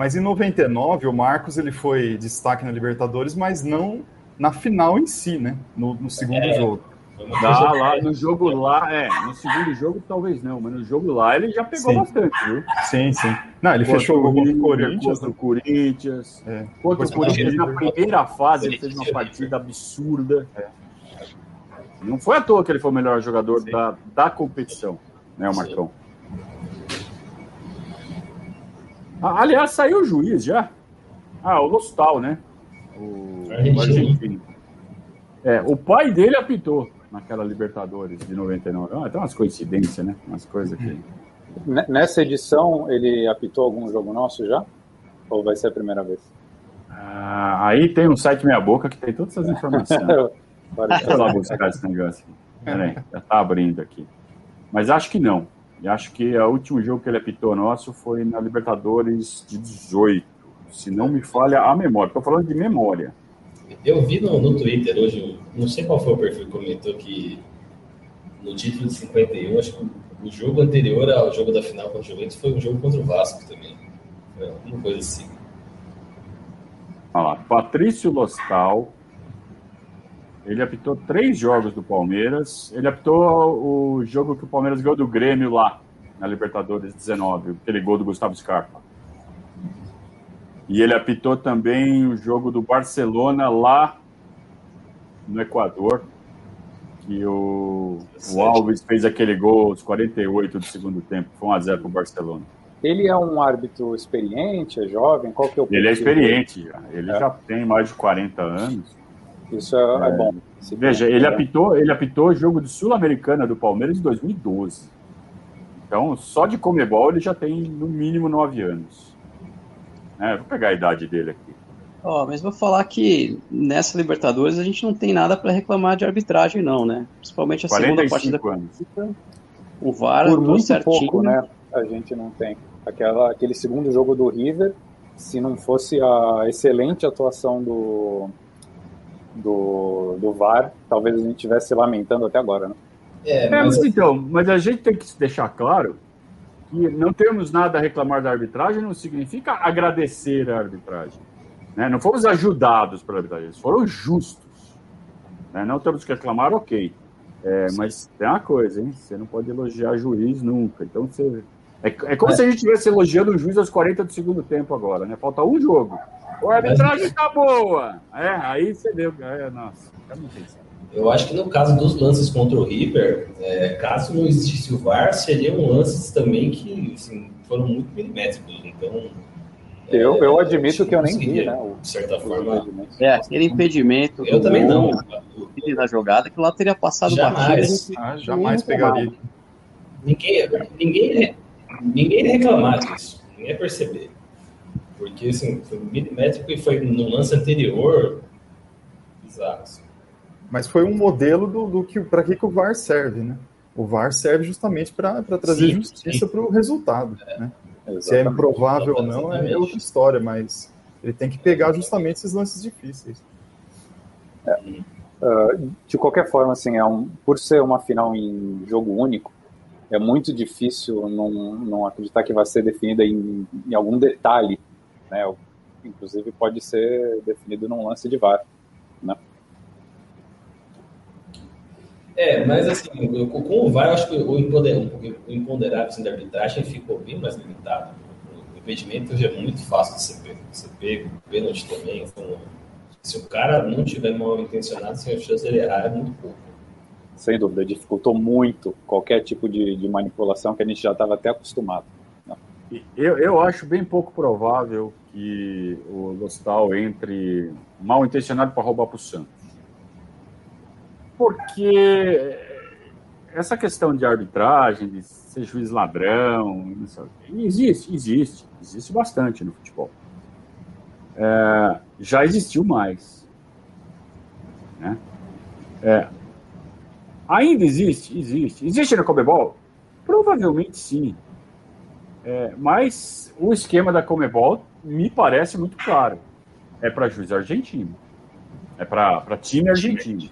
Mas em 99, o Marcos ele foi destaque na Libertadores, mas não na final em si, né? No, no segundo é. jogo. Ah, lá, no jogo lá, é, no segundo jogo talvez não, mas no jogo lá ele já pegou sim. bastante, viu? Sim, sim. Não, ele contra fechou o gol do Corinthians. Contra o Corinthians. É. Contra o Corinthians na primeira fase ele fez uma partida absurda. É. Não foi à toa que ele foi o melhor jogador da, da competição, né, o Marcão? Ah, aliás, saiu o juiz já. Ah, o Lostal, né? O, o argentino. É, o pai dele apitou naquela Libertadores de 99. Ah, tem umas coincidências, né? Umas coisas que. Nessa edição, ele apitou algum jogo nosso já? Ou vai ser a primeira vez? Ah, aí tem um site Meia Boca que tem todas essas informações. Deixa eu lá buscar esse negócio. Peraí, já tá abrindo aqui. Mas acho que não. E acho que o último jogo que ele apitou nosso foi na Libertadores de 18. Se não me falha a memória. Estou falando de memória. Eu vi no, no Twitter hoje, não sei qual foi o perfil que comentou que no título de 51, acho que o jogo anterior ao jogo da final contra o Juventus foi um jogo contra o Vasco também. Foi uma coisa assim. Olha lá, Patrício Lostal, Ele apitou três jogos do Palmeiras. Ele apitou o jogo que o Palmeiras ganhou do Grêmio lá, na Libertadores 19, aquele gol do Gustavo Scarpa. E ele apitou também o jogo do Barcelona lá no Equador, que o, o Alves fez aquele gol aos 48 do segundo tempo. Foi 1x0 para o Barcelona. Ele é um árbitro experiente, é jovem? Qual que é o Ele é experiente já. Ele é. já tem mais de 40 anos. Isso é, é bom. Veja, ele apitou, ele apitou jogo de Sul-Americana do Palmeiras em 2012. Então, só de Comebol ele já tem no mínimo nove anos. É, vou pegar a idade dele aqui. Ó, oh, mas vou falar que nessa Libertadores a gente não tem nada para reclamar de arbitragem, não, né? Principalmente a segunda parte da anos. O VAR Por muito certinho. pouco, né? A gente não tem. Aquela, aquele segundo jogo do River, se não fosse a excelente atuação do, do, do VAR, talvez a gente estivesse se lamentando até agora, né? É, é mas... então, mas a gente tem que deixar claro que não temos nada a reclamar da arbitragem não significa agradecer a arbitragem. Né? Não fomos ajudados pela arbitragem, eles foram justos. Né? Não temos que reclamar, ok. É, mas tem uma coisa, hein? Você não pode elogiar juiz nunca. Então você. É, é como é. se a gente estivesse elogiando o juiz aos 40 do segundo tempo agora, né? Falta um jogo. A arbitragem tá boa. É, aí você deu. É, nossa, não tem eu acho que no caso dos lances contra o River, é, caso não existisse o VAR, seriam lances também que assim, foram muito milimétricos. Então. Eu, é, eu admito que eu nem vi, né? De certa forma. É, aquele impedimento. Eu também não. Na jogada, que lá teria passado jamais. Ah, jamais pegaria. Ninguém, ninguém, ninguém ia reclamar disso. Ninguém ia perceber. Porque assim, foi milimétrico e foi no lance anterior. Bizarro. Assim. Mas foi um modelo do, do que para que, que o VAR serve, né? O VAR serve justamente para trazer sim, justiça para o resultado. É, né? Se é improvável ou não é outra história, mas ele tem que pegar justamente esses lances difíceis. É. Uh, de qualquer forma, assim, é um, por ser uma final em jogo único, é muito difícil não, não acreditar que vai ser definida em, em algum detalhe, né? Inclusive pode ser definido num lance de VAR, né? É, mas assim, com o VAR, eu acho que o imponderável assim, da arbitragem ficou bem mais limitado. O impedimento já é muito fácil de ser pego, ser pego pênalti também. Então, se o cara não tiver mal intencionado, assim, a chance dele errar é muito pouco. Sem dúvida, dificultou muito qualquer tipo de, de manipulação que a gente já estava até acostumado. Né? Eu, eu acho bem pouco provável que o Lostal entre mal intencionado para roubar para o Santos porque essa questão de arbitragem, de ser juiz ladrão, existe, existe, existe bastante no futebol. É, já existiu mais. Né? É, ainda existe? Existe. Existe no Comebol? Provavelmente sim. É, mas o esquema da Comebol me parece muito claro. É para juiz argentino. É para time argentino.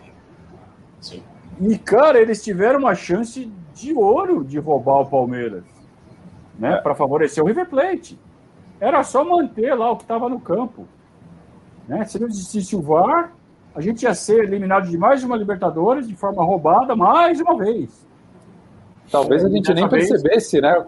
Sim. E, cara, eles tiveram uma chance de ouro de roubar o Palmeiras, né? É. Para favorecer o River Plate. Era só manter lá o que estava no campo. Né? Se não existisse o VAR, a gente ia ser eliminado de mais uma Libertadores de forma roubada mais uma vez. Talvez a gente nem vez... percebesse, né?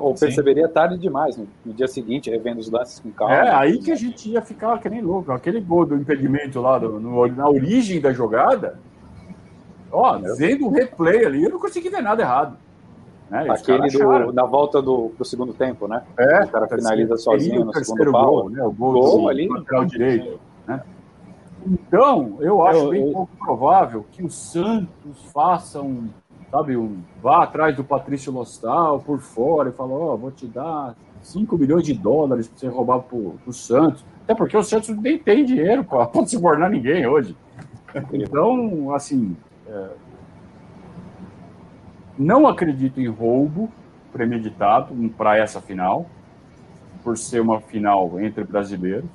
Ou perceberia Sim. tarde demais, no, no, dia seguinte, revendo os lances com calma. É, aí que a gente ia ficar que nem louco. Aquele gol do impedimento lá do, no, na origem da jogada, Ó, vendo o replay ali, eu não consegui ver nada errado. Né? Aquele do, na volta do, do segundo tempo, né? É, o cara finaliza sozinho no segundo pau. Gol, né? O gol, gol do, ali. Lateral direito. Né? Então, eu acho eu, bem eu... pouco provável que o Santos faça um, sabe, um, vá atrás do Patrício Lostal por fora e fala, ó, oh, vou te dar 5 milhões de dólares para você roubar pro, Santos. Até porque o Santos nem tem dinheiro para subornar ninguém hoje. Então, assim, é, não acredito em roubo premeditado para essa final, por ser uma final entre brasileiros.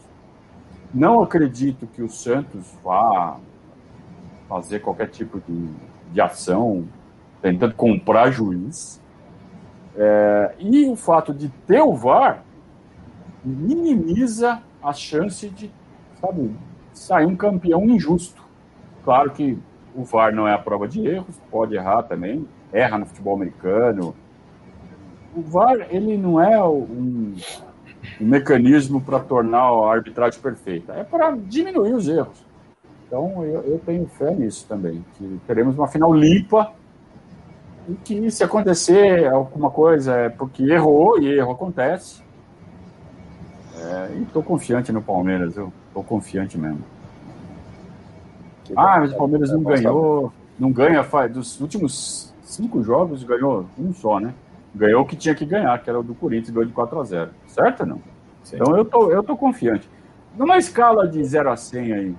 Não acredito que o Santos vá fazer qualquer tipo de, de ação tentando comprar juiz. É, e o fato de ter o VAR minimiza a chance de, sabe, sair um campeão injusto. Claro que o VAR não é a prova de erros, pode errar também, erra no futebol americano. O VAR, ele não é um, um mecanismo para tornar a arbitragem perfeita, é para diminuir os erros. Então, eu, eu tenho fé nisso também, que teremos uma final limpa e que se acontecer alguma coisa é porque errou e erro acontece. É, e estou confiante no Palmeiras, eu estou confiante mesmo. Ah, mas o Palmeiras não ganhou, não ganha, faz, dos últimos cinco jogos ganhou um só, né? Ganhou o que tinha que ganhar, que era o do Corinthians, ganhou de 4 a 0 certo ou não? Sim. Então eu tô, eu tô confiante. Numa escala de 0 a 100 aí,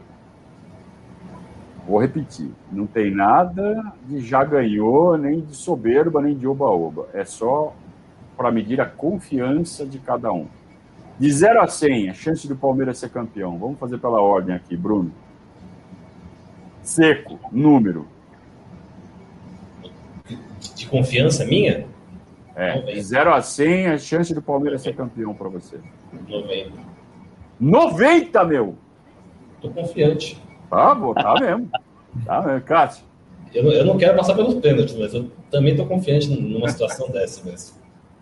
vou repetir, não tem nada de já ganhou, nem de soberba, nem de oba-oba. É só para medir a confiança de cada um. De 0 a 100, a chance do Palmeiras ser campeão. Vamos fazer pela ordem aqui, Bruno. Seco, número. De confiança minha? É, de 0 a 100, a chance do Palmeiras ser campeão para você. 90. 90, meu! Tô confiante. Tá, bom, tá mesmo. Tá mesmo. Cássio? Eu, eu não quero passar pelos pênaltis, mas eu também tô confiante numa situação dessa mesmo.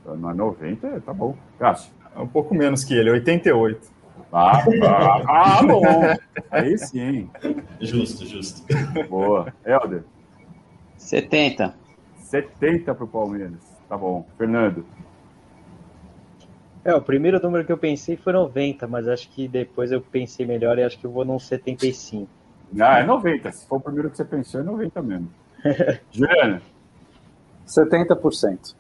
Na 90, tá bom. Cássio? É um pouco menos que ele, 88. Ah, ah, ah bom. Aí sim. Justo, justo. Boa. Helder? 70. 70 para o Palmeiras. Tá bom. Fernando? É, o primeiro número que eu pensei foi 90, mas acho que depois eu pensei melhor e acho que eu vou num 75. Ah, é 90. Se for o primeiro que você pensou, é 90 mesmo. Juliana? 70%.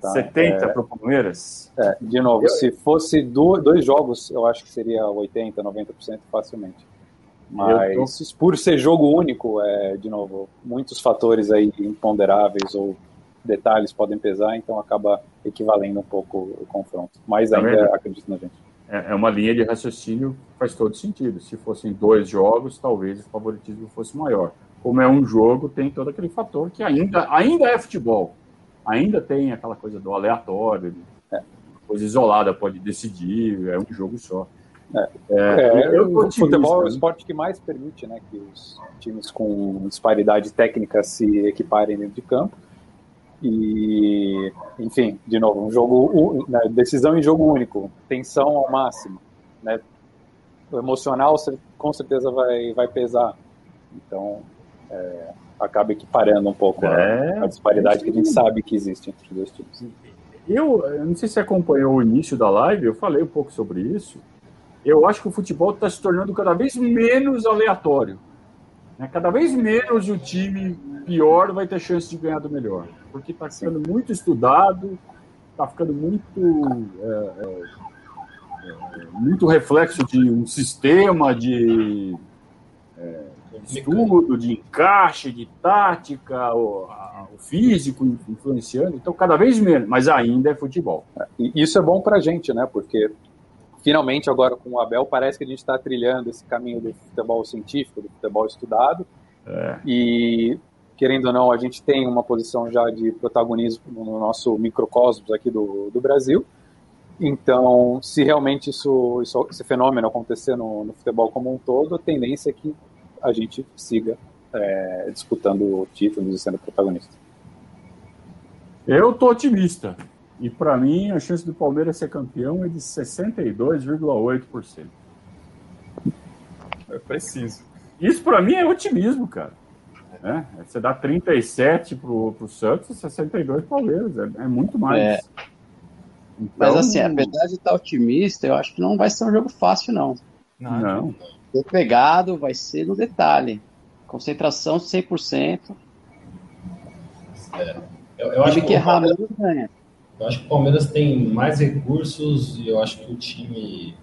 Tá? 70 é, para o Palmeiras? É, de novo, eu... se fosse do, dois jogos, eu acho que seria 80%, 90% facilmente. Mas tô... por ser jogo único, é, de novo, muitos fatores aí imponderáveis ou detalhes podem pesar, então acaba equivalendo um pouco o confronto. Mas tá ainda é acredito na gente. É, é uma linha de raciocínio faz todo sentido. Se fossem dois jogos, talvez o favoritismo fosse maior. Como é um jogo, tem todo aquele fator que ainda, ainda é futebol ainda tem aquela coisa do aleatório, é. coisa isolada pode decidir, é um jogo só. É. É, eu, o futebol é o esporte que mais permite né, que os times com disparidade técnica se equiparem dentro de campo. E, enfim, de novo, um jogo, né, decisão em jogo único, tensão ao máximo. Né? O emocional com certeza vai, vai pesar. Então, é, acaba equiparando um pouco é, a, a, disparidade que a gente sabe que existe entre os dois times. Eu, eu não sei se acompanhou o início da live, eu falei um pouco sobre isso. Eu acho que o futebol está se tornando cada vez menos aleatório. Né? Cada vez menos o time pior vai ter chance de ganhar do melhor. Porque está ficando muito estudado, está ficando muito, é, é, é, muito reflexo de um sistema de é, estudo, de encaixe, de tática, o, a, o, físico influenciando, então cada vez menos, mas ainda é futebol. E isso é bom para a gente, né? Porque finalmente agora com o Abel parece que a gente está trilhando esse caminho do futebol científico, do futebol estudado, é. e querendo ou não, a gente tem uma posição já de protagonismo no nosso microcosmos aqui do, do Brasil. Então, se realmente isso, isso, esse fenômeno acontecer no, no futebol como um todo, a tendência é que a gente siga é, disputando títulos e sendo protagonista. Eu estou otimista. E para mim, a chance do Palmeiras ser campeão é de 62,8%. É preciso. Isso para mim é otimismo, cara. É, você dá 37 pro, pro Santos e 62 pro Palmeiras. É, é muito mais. É. Então... Mas assim, apesar de estar otimista, eu acho que não vai ser um jogo fácil, não. Não. não ser pegado vai ser no detalhe. Concentração 100%. É, eu, eu acho que, que errar menos ganha. Eu acho que o Palmeiras tem mais recursos e eu acho que o time,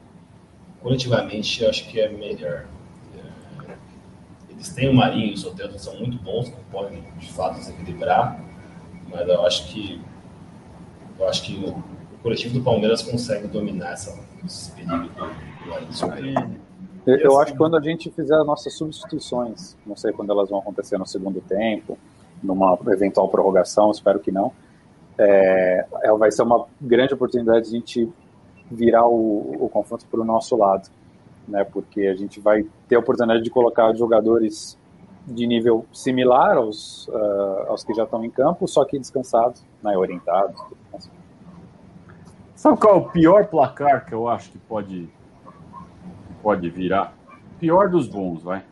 coletivamente, eu acho que é melhor. É, eles têm o Marinho e o Soteldo, são muito bons, que podem, de fato, se equilibrar, mas eu acho que eu acho que o, o coletivo do Palmeiras consegue dominar essa, esse perigo do, do eu, eu acho que quando a gente fizer as nossas substituições, não sei quando elas vão acontecer no segundo tempo, numa eventual prorrogação, espero que não, é, é vai ser uma grande oportunidade de a gente virar o, o confronto para o nosso lado, né? Porque a gente vai ter a oportunidade de colocar jogadores de nível similar aos, uh, aos que já estão em campo, só que descansados, né, orientados. Sabe qual é o pior placar que eu acho que pode, pode virar? Pior dos bons, vai.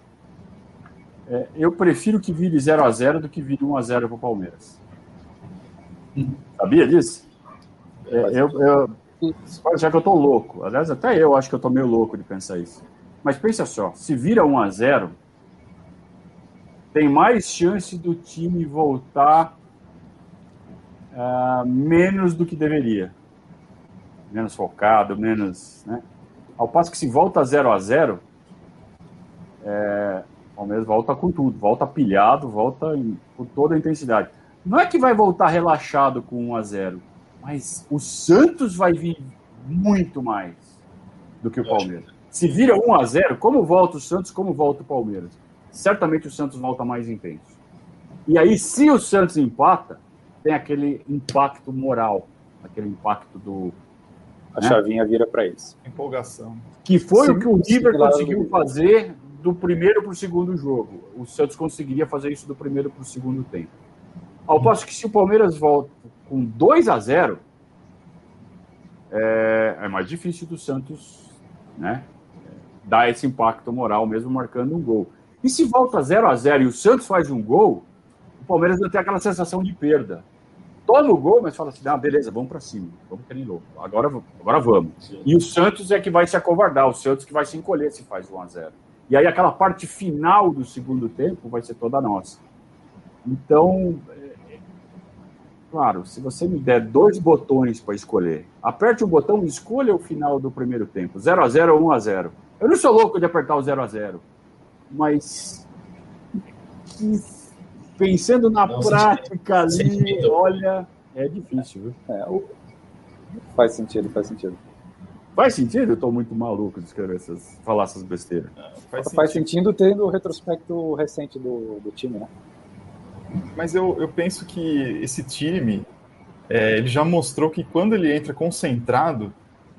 É, eu prefiro que vire 0 a 0 do que vire 1 a 0 para o Palmeiras. Sabia disso? É, eu, eu, você pode achar que eu tô louco. Aliás, até eu acho que eu tô meio louco de pensar isso. Mas pensa só, se vira 1 a 0 tem mais chance do time voltar uh, menos do que deveria. Menos focado, menos. Né? Ao passo que se volta 0 a 0 é, o Palmeiras volta com tudo, volta pilhado, volta em, com toda a intensidade. Não é que vai voltar relaxado com 1 a 0 mas o Santos vai vir muito mais do que o Palmeiras. Se vira 1 a 0 como volta o Santos, como volta o Palmeiras? Certamente o Santos volta mais intenso. E aí, se o Santos empata, tem aquele impacto moral, aquele impacto do. A né? chavinha vira para isso. Empolgação. Que foi sim, o que o River conseguiu fazer do primeiro para o segundo jogo. O Santos conseguiria fazer isso do primeiro para o segundo tempo. Ao passo que se o Palmeiras volta com 2 a 0 é, é, mais difícil do Santos né, dar esse impacto moral, mesmo marcando um gol. E se volta 0 a 0 e o Santos faz um gol, o Palmeiras não tem aquela sensação de perda. Toma o gol, mas fala assim: ah, beleza, vamos para cima, vamos querer novo. Agora, agora vamos. E o Santos é que vai se acovardar, o Santos que vai se encolher se faz 1 a 0 E aí aquela parte final do segundo tempo vai ser toda nossa. Então, Claro, se você me der dois botões para escolher, aperte o botão e escolha o final do primeiro tempo, 0 a 0 ou 1 a 0. Eu não sou louco de apertar o 0 a 0, mas pensando na não, prática ali, sentido. olha, é difícil, viu? É, faz sentido, faz sentido. Faz sentido? Eu estou muito maluco de escrever essas, falar essas besteiras. faz, faz sentido. sentido tendo o retrospecto recente do, do time, né? Mas eu, eu penso que esse time, é, ele já mostrou que quando ele entra concentrado,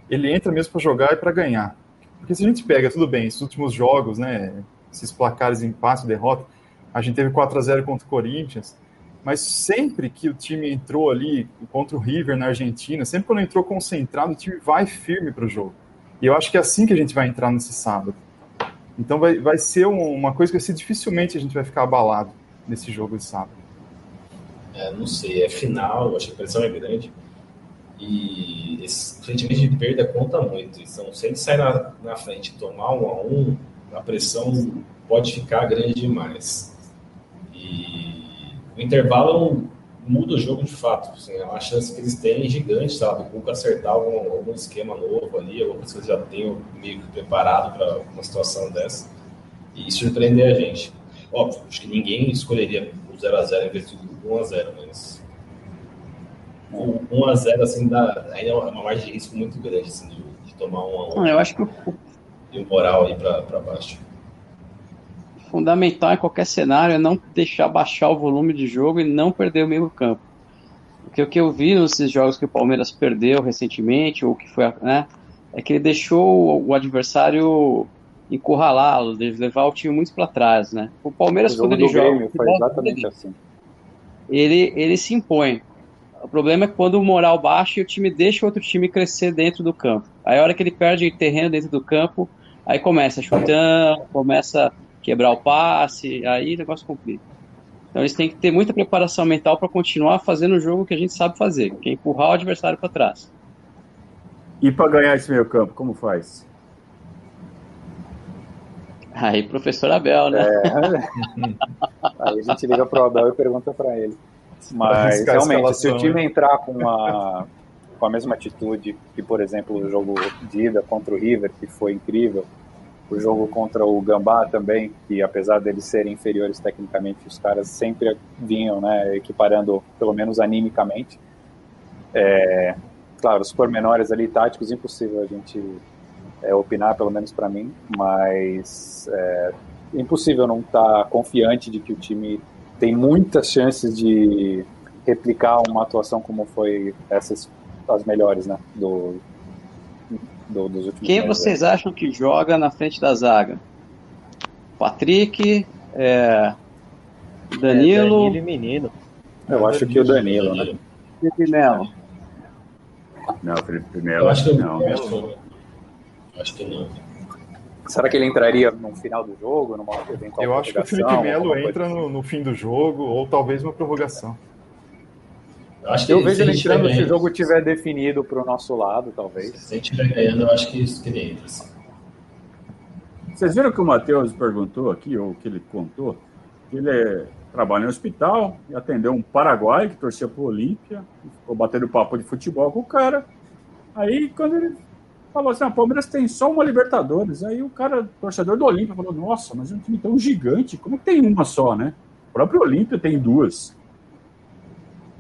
ele entra mesmo para jogar e para ganhar. Porque se a gente pega, tudo bem, esses últimos jogos, né, esses placares empate, derrota, a gente teve 4 a 0 contra o Corinthians, mas sempre que o time entrou ali contra o River na Argentina, sempre quando entrou concentrado, o time vai firme para o jogo. E eu acho que é assim que a gente vai entrar nesse sábado. Então vai, vai ser uma coisa que assim, dificilmente a gente vai ficar abalado nesse jogo de sábado? É, não sei, é final, acho que a pressão é grande. E esse sentimento de perda conta muito. Então, se ele sair na, na frente e tomar um a um, a pressão pode ficar grande demais. E o intervalo muda o jogo de fato. Assim, é uma chance que eles têm gigante, sabe? O acertar algum, algum esquema novo ali, alguma coisa que eles já tenham meio que preparado para uma situação dessa e surpreender a gente. Óbvio, acho que ninguém escolheria o 0x0 em vez do 1x0, mas o 1x0 assim, dá, ainda é uma margem de risco muito grande assim, de, de tomar um a 1 Eu acho que o... E o moral aí para baixo. Fundamental em qualquer cenário é não deixar baixar o volume de jogo e não perder o meio campo. Porque o que eu vi nesses jogos que o Palmeiras perdeu recentemente, ou que foi, né, é que ele deixou o adversário encurralá-lo, levar o time muito para trás, né? O Palmeiras, o quando ele joga. Grêmio, foi exatamente ele, assim. Ele, ele se impõe. O problema é quando o moral baixa e o time deixa o outro time crescer dentro do campo. Aí a hora que ele perde terreno dentro do campo, aí começa chutando, começa a quebrar o passe, aí o negócio complica. Então eles têm que ter muita preparação mental para continuar fazendo o jogo que a gente sabe fazer, que é empurrar o adversário para trás. E para ganhar esse meio campo, como faz? Aí, professor Abel, né? É. Aí a gente liga pro Abel e pergunta para ele. Mas realmente, se o time entrar com a, com a mesma atitude que, por exemplo, o jogo de ida contra o River, que foi incrível, o jogo contra o Gambá também, que apesar deles serem inferiores tecnicamente, os caras sempre vinham né, equiparando, pelo menos animicamente. É, claro, os pormenores ali táticos, impossível a gente é, opinar, pelo menos para mim, mas é impossível não estar tá confiante de que o time tem muitas chances de replicar uma atuação como foi essas as melhores, né, do, do dos últimos Quem vocês acham que joga na frente da zaga? Patrick, é, Danilo. Danilo e Menino. Eu acho que o Danilo, né? Felipe Melo. Não, Felipe Melo. Eu acho que eu, não. Acho que não. Será que ele entraria no final do jogo, numa eventual Eu acho que o Felipe Melo entra assim? no, no fim do jogo, ou talvez uma prorrogação. Eu acho que Eu se vejo a ele entrando tiver se o jogo estiver definido para o nosso lado, talvez. Se a gente estiver ganhando, eu acho que, isso que ele entra. assim. Vocês viram que o Matheus perguntou aqui, ou que ele contou, que ele é- trabalha em hospital e atendeu um paraguai que torcia pro Olímpia, e ficou batendo papo de futebol com o cara. Aí, quando ele falou assim, a Palmeiras tem só uma Libertadores, aí o cara, torcedor do Olímpia, falou, nossa, mas é um time tão gigante, como é que tem uma só, né? O próprio Olímpia tem duas.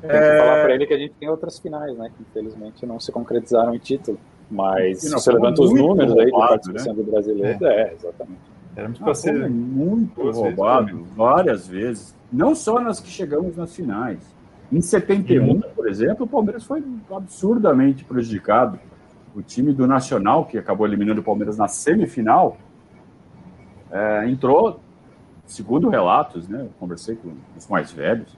Tem que falar para ele que a gente tem outras finais, né? Que infelizmente não se concretizaram em título. Mas se fomos levanta os números aí de roubados, participação do brasileiro, é, exatamente. Éramos Ah, para ser. muito vezes, roubado, menos. várias vezes. Não só nas que chegamos nas finais. Em 71, por exemplo, o Palmeiras foi absurdamente prejudicado. O time do Nacional, que acabou eliminando o Palmeiras na semifinal, é, entrou, segundo relatos, né? Eu conversei com os mais velhos,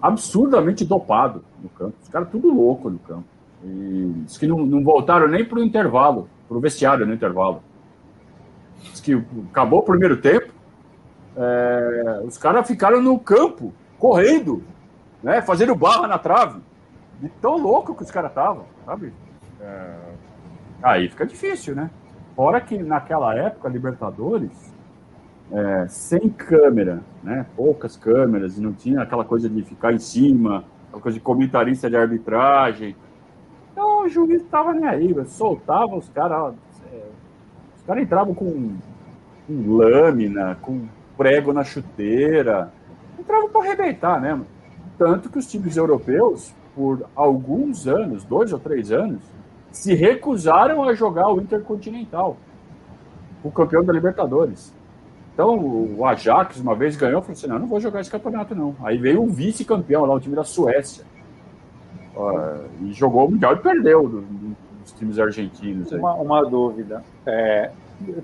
absurdamente dopado no campo. Os caras tudo louco no campo. E diz que não, não voltaram nem para o intervalo, para o vestiário no intervalo. Diz que acabou o primeiro tempo, é, os caras ficaram no campo, correndo, né, fazendo barra na trave. De tão louco que os caras estavam, sabe? É, aí fica difícil, né? Fora que naquela época, Libertadores, é, sem câmera, né? Poucas câmeras, e não tinha aquela coisa de ficar em cima, aquela coisa de comentarista de arbitragem. Então o juiz estava nem aí, soltava os caras. é, os caras entravam com, com lâmina, com prego na chuteira. Entravam para arrebentar mesmo. Tanto que os times europeus, por alguns anos, dois ou três anos, se recusaram a jogar o Intercontinental, o campeão da Libertadores. Então, o Ajax uma vez ganhou, falou assim: não, não vou jogar esse campeonato, não. Aí veio o vice-campeão lá, o time da Suécia. Ah, e jogou o Mundial e perdeu do- do- dos times argentinos. Uma, uma dúvida, é,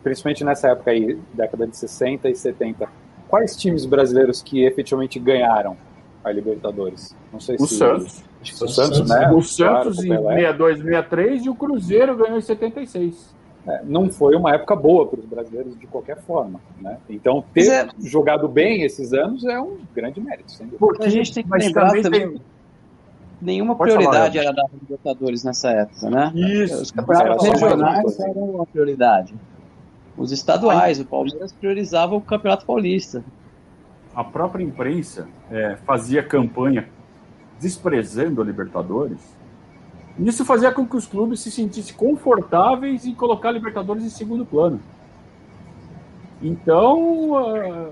principalmente nessa época aí, década de 60 e 70, quais times brasileiros que efetivamente ganharam a Libertadores? Não sei O se Santos. Acho que O Santos, né? O Claro, Santos com o em Pelé. 62, 63 e o Cruzeiro ganhou em 76. É, não foi uma época boa para os brasileiros de qualquer forma, né? Então ter é- jogado bem esses anos é um grande mérito, sem dúvida. Porque, A gente tem que lembrar também também- tem. Nenhuma Pode prioridade falar, era da Libertadores nessa época, né? Isso. Os campeonatos uma regionais eram a prioridade. Os estaduais, o Palmeiras priorizava o Campeonato Paulista. a própria imprensa é, fazia campanha desprezando a Libertadores. Isso fazia com que os clubes se sentissem confortáveis em colocar a Libertadores em segundo plano. Então, ah,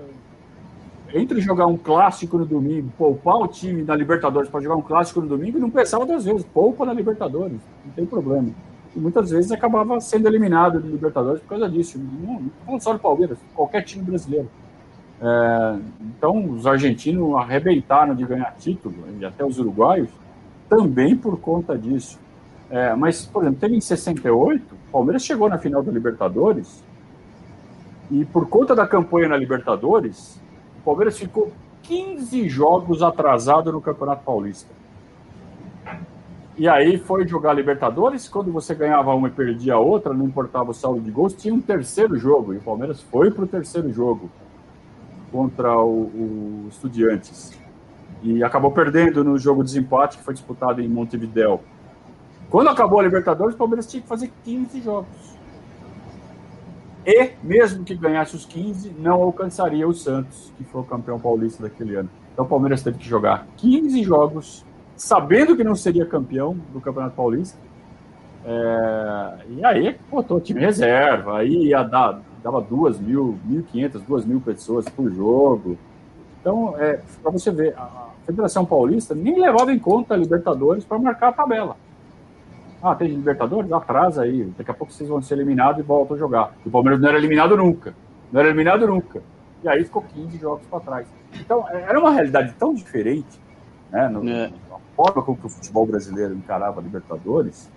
entre jogar um clássico no domingo, poupar o time da Libertadores para jogar um clássico no domingo, não pensava duas vezes, poupa na Libertadores, não tem problema. E muitas vezes acabava sendo eliminado de Libertadores por causa disso. Não, não só do Palmeiras, qualquer time brasileiro. É, então, os argentinos arrebentaram de ganhar título, e até os uruguaios, também por conta disso. É, mas, por exemplo, teve em 68, o Palmeiras chegou na final da Libertadores, e por conta da campanha na Libertadores, o Palmeiras ficou 15 jogos atrasado no Campeonato Paulista. E aí foi jogar Libertadores, quando você ganhava uma e perdia a outra, não importava o saldo de gols, tinha um terceiro jogo, e o Palmeiras foi para o terceiro jogo contra o, o Estudiantes. E acabou perdendo no jogo de desempate que foi disputado em Montevideo. Quando acabou a Libertadores, o Palmeiras tinha que fazer 15 jogos. E, mesmo que ganhasse os 15, não alcançaria o Santos, que foi o campeão paulista daquele ano. Então o Palmeiras teve que jogar 15 jogos, sabendo que não seria campeão do Campeonato Paulista. É, e aí botou time reserva, aí ia dar, dava duas mil, mil quinhentas, duas mil pessoas por jogo. Então, é, para você ver, a Federação Paulista nem levava em conta a Libertadores para marcar a tabela. Ah, tem Libertadores? Atrasa aí. Daqui a pouco vocês vão ser eliminados e voltam a jogar. O Palmeiras não era eliminado nunca. Não era eliminado nunca. E aí ficou 15 jogos para trás. Então, era uma realidade tão diferente, né? No, É. A forma como que o futebol brasileiro encarava a Libertadores.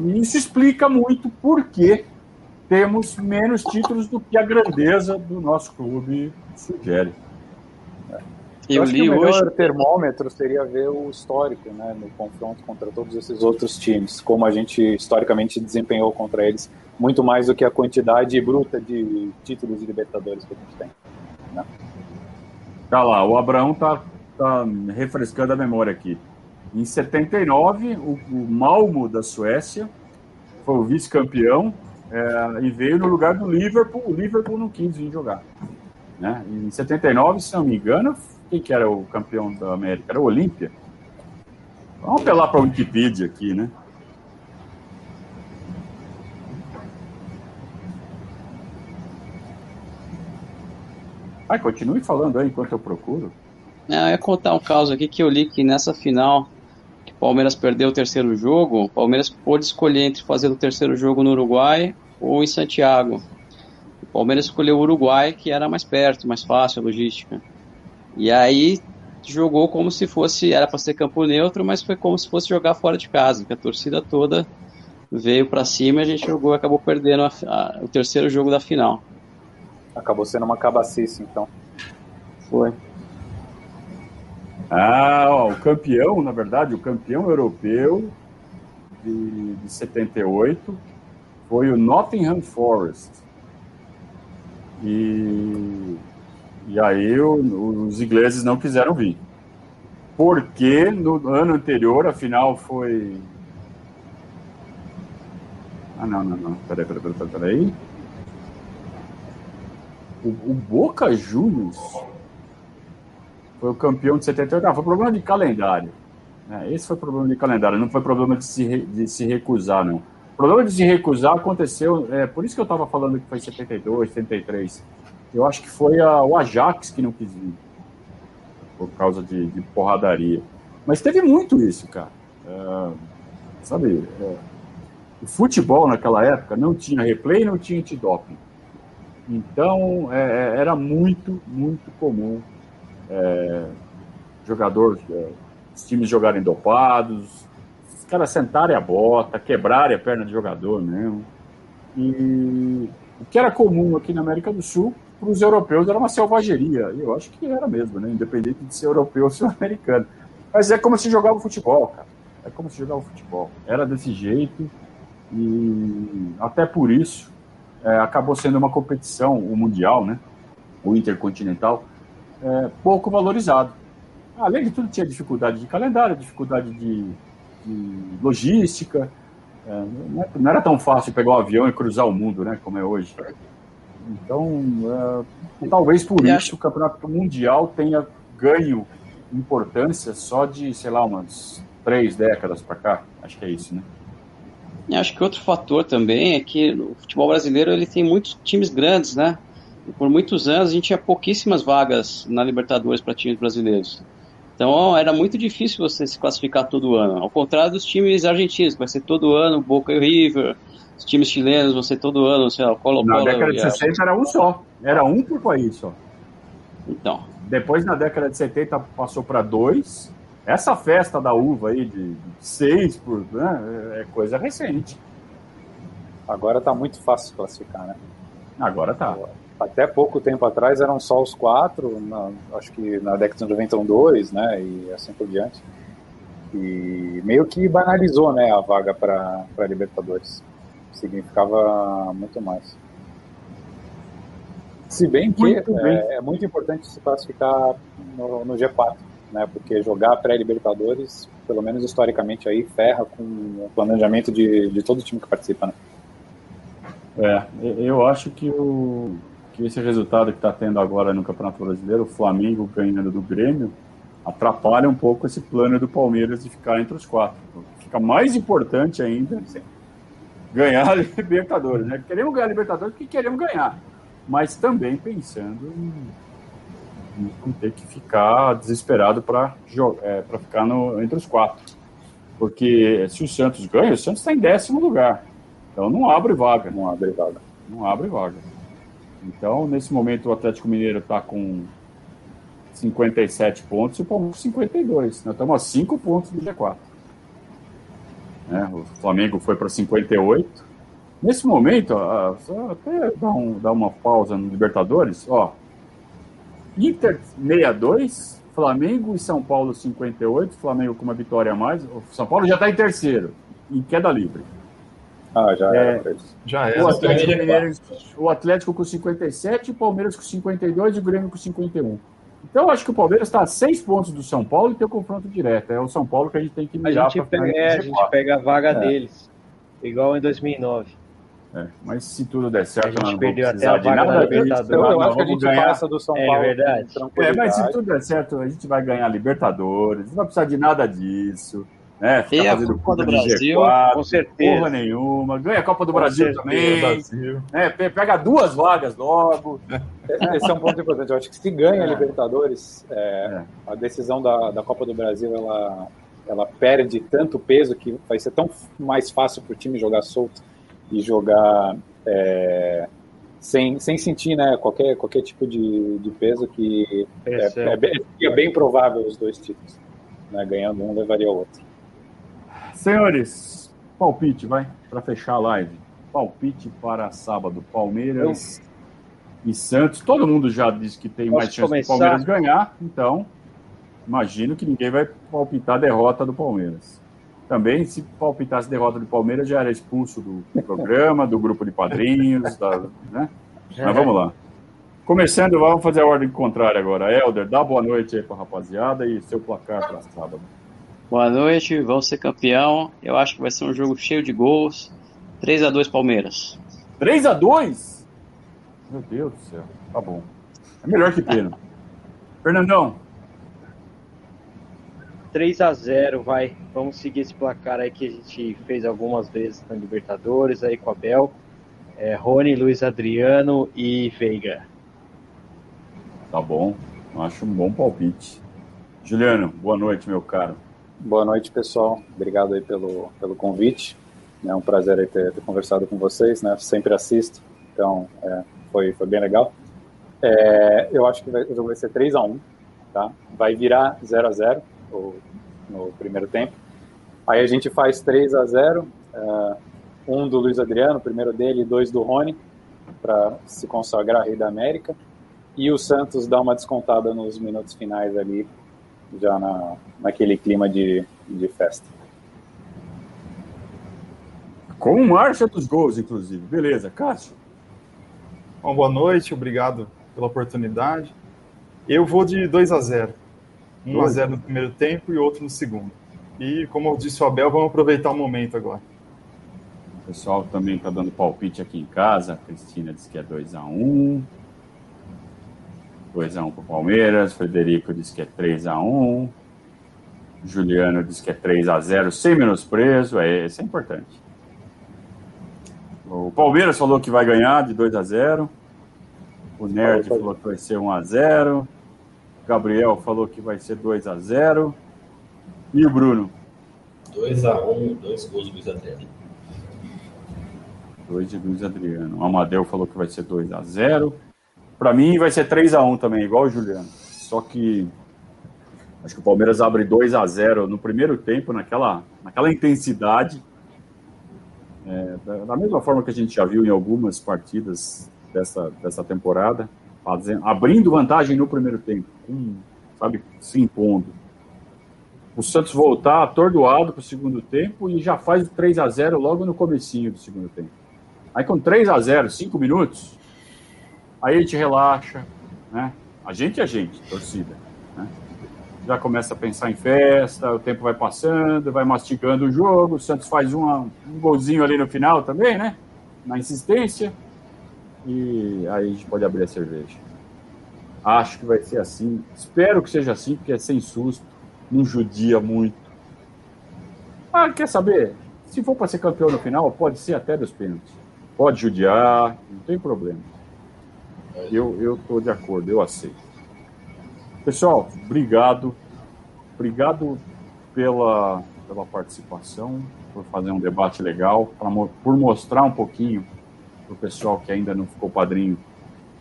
E isso explica muito por que temos menos títulos do que a grandeza do nosso clube sugere. Eu, eu acho li que o melhor hoje... termômetro seria ver o histórico, né, no confronto contra todos esses outros times, como a gente historicamente desempenhou contra eles, muito mais do que a quantidade bruta de títulos de Libertadores que a gente tem. Né? Tá lá, o Abraão tá, tá refrescando a memória aqui. Em 79, o, o Malmo da Suécia foi o vice-campeão é, e veio no lugar do Liverpool. O Liverpool não quis vir jogar. Né? Em 79, se não me engano, quem que era o campeão da América? Era o Olímpia? Vamos apelar para a Wikipedia aqui, né? Vai, continue falando aí enquanto eu procuro. É, eu ia contar um caso aqui que eu li que nessa final que o Palmeiras perdeu o terceiro jogo, o Palmeiras pôde escolher entre fazer o terceiro jogo no Uruguai ou em Santiago. O Palmeiras escolheu o Uruguai, que era mais perto, mais fácil a logística. E aí jogou como se fosse, era para ser campo neutro, mas foi como se fosse jogar fora de casa, que a torcida toda veio para cima e a gente jogou acabou perdendo a, a, o terceiro jogo da final. Acabou sendo uma cabacice, então. Foi. Ah, ó, o campeão, na verdade, o campeão europeu de, de 78 foi o Nottingham Forest. E, e aí o, os ingleses não quiseram vir. Porque no ano anterior a final foi. Ah, não, não, não. Peraí, peraí, peraí, peraí. O, o Boca Juniors foi o campeão de 78. Ah, foi problema de calendário. É, esse foi problema de calendário, não foi problema de se, de se recusar, não. O problema de se recusar aconteceu, é por isso que eu estava falando que foi 72, 73. Eu acho que foi a, o Ajax que não quis vir, por causa de, de porradaria. Mas teve muito isso, cara. É, sabe, é, o futebol naquela época não tinha replay, não tinha antidoping. Então, é, é, era muito, muito comum é, jogador, é, os times jogarem dopados, os caras sentarem a bota, quebrarem a perna de jogador mesmo. E o que era comum aqui na América do Sul, para os europeus era uma selvageria. E eu acho que era mesmo, né? Independente de ser europeu ou sul-americano. Mas é como se jogava futebol, cara. É como se jogava futebol. Era desse jeito. E até por isso é, acabou sendo uma competição, o Mundial, né? O Intercontinental, é, pouco valorizado. Além de tudo, tinha dificuldade de calendário, dificuldade de, de logística. É, é, não era tão fácil pegar um avião e cruzar o mundo, né? Como é hoje. Então, é, talvez por isso o campeonato mundial tenha ganho importância só de, sei lá, umas três décadas para cá. Acho que é isso, né? Acho que outro fator também é que o futebol brasileiro ele tem muitos times grandes, né? E por muitos anos a gente tinha pouquíssimas vagas na Libertadores para times brasileiros. Então era muito difícil você se classificar todo ano. Ao contrário dos times argentinos, que vai ser todo ano Boca e River. Os times chilenos vão ser todo ano, sei lá, Colo Colo. Na década de 60 era um só. Era um por país só. Então. Depois, na década de 70, passou para dois. Essa festa da uva aí de seis por, né, é coisa recente. Agora tá muito fácil classificar, né? Agora tá. Até pouco tempo atrás eram só os quatro, na, acho que na década de 90 um dois, né? E assim por diante. E meio que banalizou, né, a vaga para Libertadores. Significava muito mais. Se bem que muito é, é, muito importante se classificar no, no G4 né? Porque jogar pré-Libertadores, pelo menos historicamente aí, ferra com o planejamento de, de todo time que participa, né? É, eu acho que, o, que esse resultado que está tendo agora no Campeonato Brasileiro, o Flamengo ganhando do Grêmio, atrapalha um pouco esse plano do Palmeiras de ficar entre os quatro. Fica mais importante ainda ganhar a Libertadores, né? Queremos ganhar a Libertadores porque queremos ganhar, mas também pensando em não ter que ficar desesperado para é, ficar no, entre os quatro. Porque se o Santos ganha, o Santos está em décimo lugar. Então não abre vaga. Não abre vaga. Não abre vaga. Então, nesse momento, o Atlético Mineiro está com 57 pontos e o Palmeiras 52. Nós estamos a 5 pontos do G4. É, o Flamengo foi para 58. Nesse momento, ó, até dar, um, dar uma pausa no Libertadores, ó, Inter 62, Flamengo e São Paulo 58, Flamengo com uma vitória a mais. O São Paulo já está em terceiro, em queda livre. Ah, já É. era. Já O era. Atlético, é Mineiro, o Atlético com 57, o Palmeiras com 52 e o Grêmio com 51. Então, eu acho que o Palmeiras está a seis pontos do São Paulo e tem o confronto direto. É o São Paulo que a gente tem que A mirar gente, pra pega, é, a gente pega a vaga É. deles. Igual em 2009. É, mas se tudo der certo, A gente perdeu até a precisar de vaga nada. da a gente Libertadores. Então, eu acho que a gente ganhar. passa do São É Paulo. com verdade. É, mas se tudo der certo, a gente vai ganhar Libertadores, não vai precisar de nada disso. Né? Ficar E a fazendo Copa do Brasil, G4, com certeza. Porra nenhuma. Ganha a Copa do Com Brasil certeza. também. Brasil. Né? Pe- Pega duas vagas logo. Esse é um ponto importante. Eu acho que se ganha a É. Libertadores, é, a decisão da, da Copa do Brasil ela, ela perde tanto peso que vai ser tão mais fácil para o time jogar solto e jogar é, sem, sem sentir né, qualquer, qualquer tipo de, de peso que é, é- é, bem, é bem provável os dois títulos. Né, ganhando um levaria o outro. Senhores, palpite, vai, para fechar a live. Palpite para sábado. Palmeiras e Santos. Todo mundo já disse que tem Posso mais chance começar? do Palmeiras ganhar, então imagino que ninguém vai palpitar a derrota do Palmeiras. Também, se palpitasse derrota do Palmeiras, já era expulso do programa, do grupo de padrinhos, da, né? Mas vamos lá. Começando, vamos fazer a ordem contrária agora. Helder, dá boa noite aí pra rapaziada e seu placar para sábado. Boa noite, vamos ser campeão. Eu acho que vai ser um jogo cheio de gols. 3 a 2 Palmeiras. 3 a 2 Meu Deus do céu. Tá bom. É melhor que pena. Fernandão, 3 a 0 vai. Vamos seguir esse placar aí que a gente fez algumas vezes na Libertadores aí com a Bel. É, Rony, Luiz Adriano e Veiga. tá bom. Acho um bom palpite. Juliano, boa noite, meu caro. Boa noite, pessoal. Obrigado aí pelo, pelo convite. É um prazer aí ter, ter conversado com vocês, né? Sempre assisto, então é, foi, foi bem legal. É, eu acho que o jogo vai ser 3 a 1 tá? Vai virar 0 a 0 o- no primeiro tempo. Aí a gente faz 3 a 0 é, um do Luiz Adriano, primeiro dele, e dois do Rony, para se consagrar rei da América. E o Santos dá uma descontada nos minutos finais ali, já na, naquele clima de, de festa. Com marcha dos gols, inclusive. Beleza, Cássio. Bom, boa noite, obrigado pela oportunidade. Eu vou de 2 a 0 1 a 0 no primeiro tempo e outro no segundo. E, como eu disse o Abel, vamos aproveitar o momento agora. O pessoal também tá dando palpite aqui em casa. A Cristina disse que é 2x1. 2x1 pro Palmeiras. Frederico disse que é 3x1. Juliano disse que é 3x0, sem menosprezo. É, isso é importante. O Palmeiras falou que vai ganhar de 2x0. O Nerd falou que vai ser 1x0. Gabriel falou que vai ser 2x0. E o Bruno? 2x1, dois gols do Luiz Adriano. 2 de Luiz Adriano. O Amadeu falou que vai ser 2 a 0 Para mim vai ser 3 a 1 também, igual o Juliano. Só que acho que o Palmeiras abre 2 a 0 no primeiro tempo, naquela, naquela intensidade. É, da, da mesma forma que a gente já viu em algumas partidas dessa, dessa temporada, fazendo, abrindo vantagem no primeiro tempo, com, sabe, se impondo. O Santos voltar atordoado para o segundo tempo e já faz o 3 a 0 logo no comecinho do segundo tempo. Aí com 3 a 0 5 minutos, aí a gente relaxa, né? A gente é a gente, torcida. Né? Já começa a pensar em festa, o tempo vai passando, vai mastigando o jogo, o Santos faz uma, um golzinho ali no final também, né? Na insistência. E aí a gente pode abrir a cerveja. Acho que vai ser assim. Espero que seja assim, porque é sem susto, não judia muito. Ah, quer saber? Se for para ser campeão no final, pode ser até dos pênaltis. Pode judiar, não tem problema. Eu eu tô de acordo, eu aceito. Pessoal, obrigado. Obrigado pela, pela participação, por fazer um debate legal, pra, por mostrar um pouquinho para o pessoal que ainda não ficou padrinho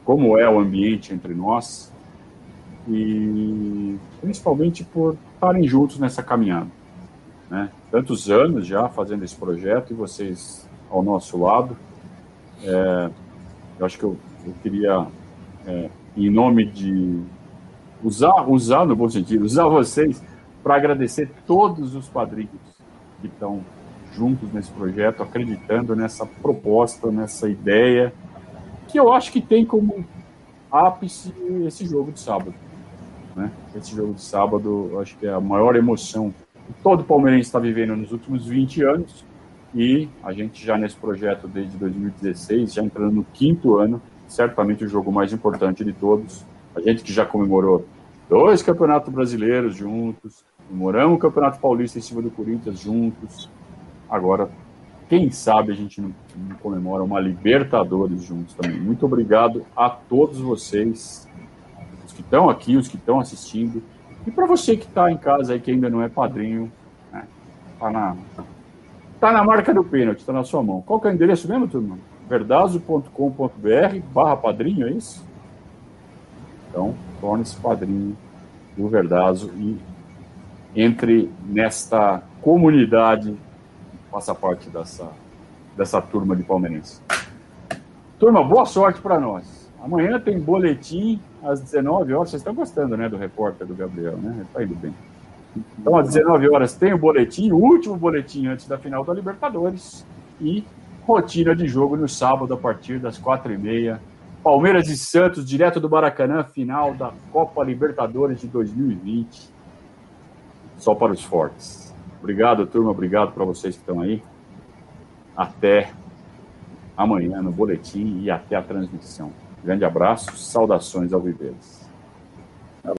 como é o ambiente entre nós e principalmente por estarem juntos nessa caminhada. Né? Tantos anos já fazendo esse projeto e vocês ao nosso lado. É, eu acho que eu, eu queria, é, em nome de, usar, usar no bom sentido, usar vocês para agradecer todos os padrinhos que estão juntos nesse projeto, acreditando nessa proposta, nessa ideia, que eu acho que tem como ápice esse jogo de sábado. Né? Esse jogo de sábado, acho que é a maior emoção que todo palmeirense está vivendo nos últimos 20 anos, e a gente já nesse projeto desde 2016, já entrando no quinto ano, certamente o jogo mais importante de todos. A gente que já comemorou dois campeonatos brasileiros juntos, comemoramos o Campeonato Paulista em cima do Corinthians juntos. Agora, quem sabe a gente não, não comemora uma Libertadores juntos também. Muito obrigado a todos vocês, os que estão aqui, os que estão assistindo. E para você que está em casa aí, que ainda não é padrinho, né, tá na Tá na marca do pênalti, está na sua mão. Qual que é o endereço mesmo, turma? verdazo.com.br barra padrinho, é isso? Então, torne-se padrinho do Verdazo e entre nesta comunidade, faça parte dessa, dessa turma de palmeirenses. Turma, boa sorte para nós. Amanhã tem boletim às 19 horas. Vocês estão gostando, né, do repórter do Gabriel, né? Está indo bem. Então, às 19 horas tem o boletim, o último boletim antes da final da Libertadores. E rotina de jogo no sábado, a partir das 4h30. Palmeiras e Santos, direto do Maracanã, final da Copa Libertadores de 2020. Só para os fortes. Obrigado, turma. Obrigado para vocês que estão aí. Até amanhã no boletim e até a transmissão. Grande abraço, saudações ao Viveiros.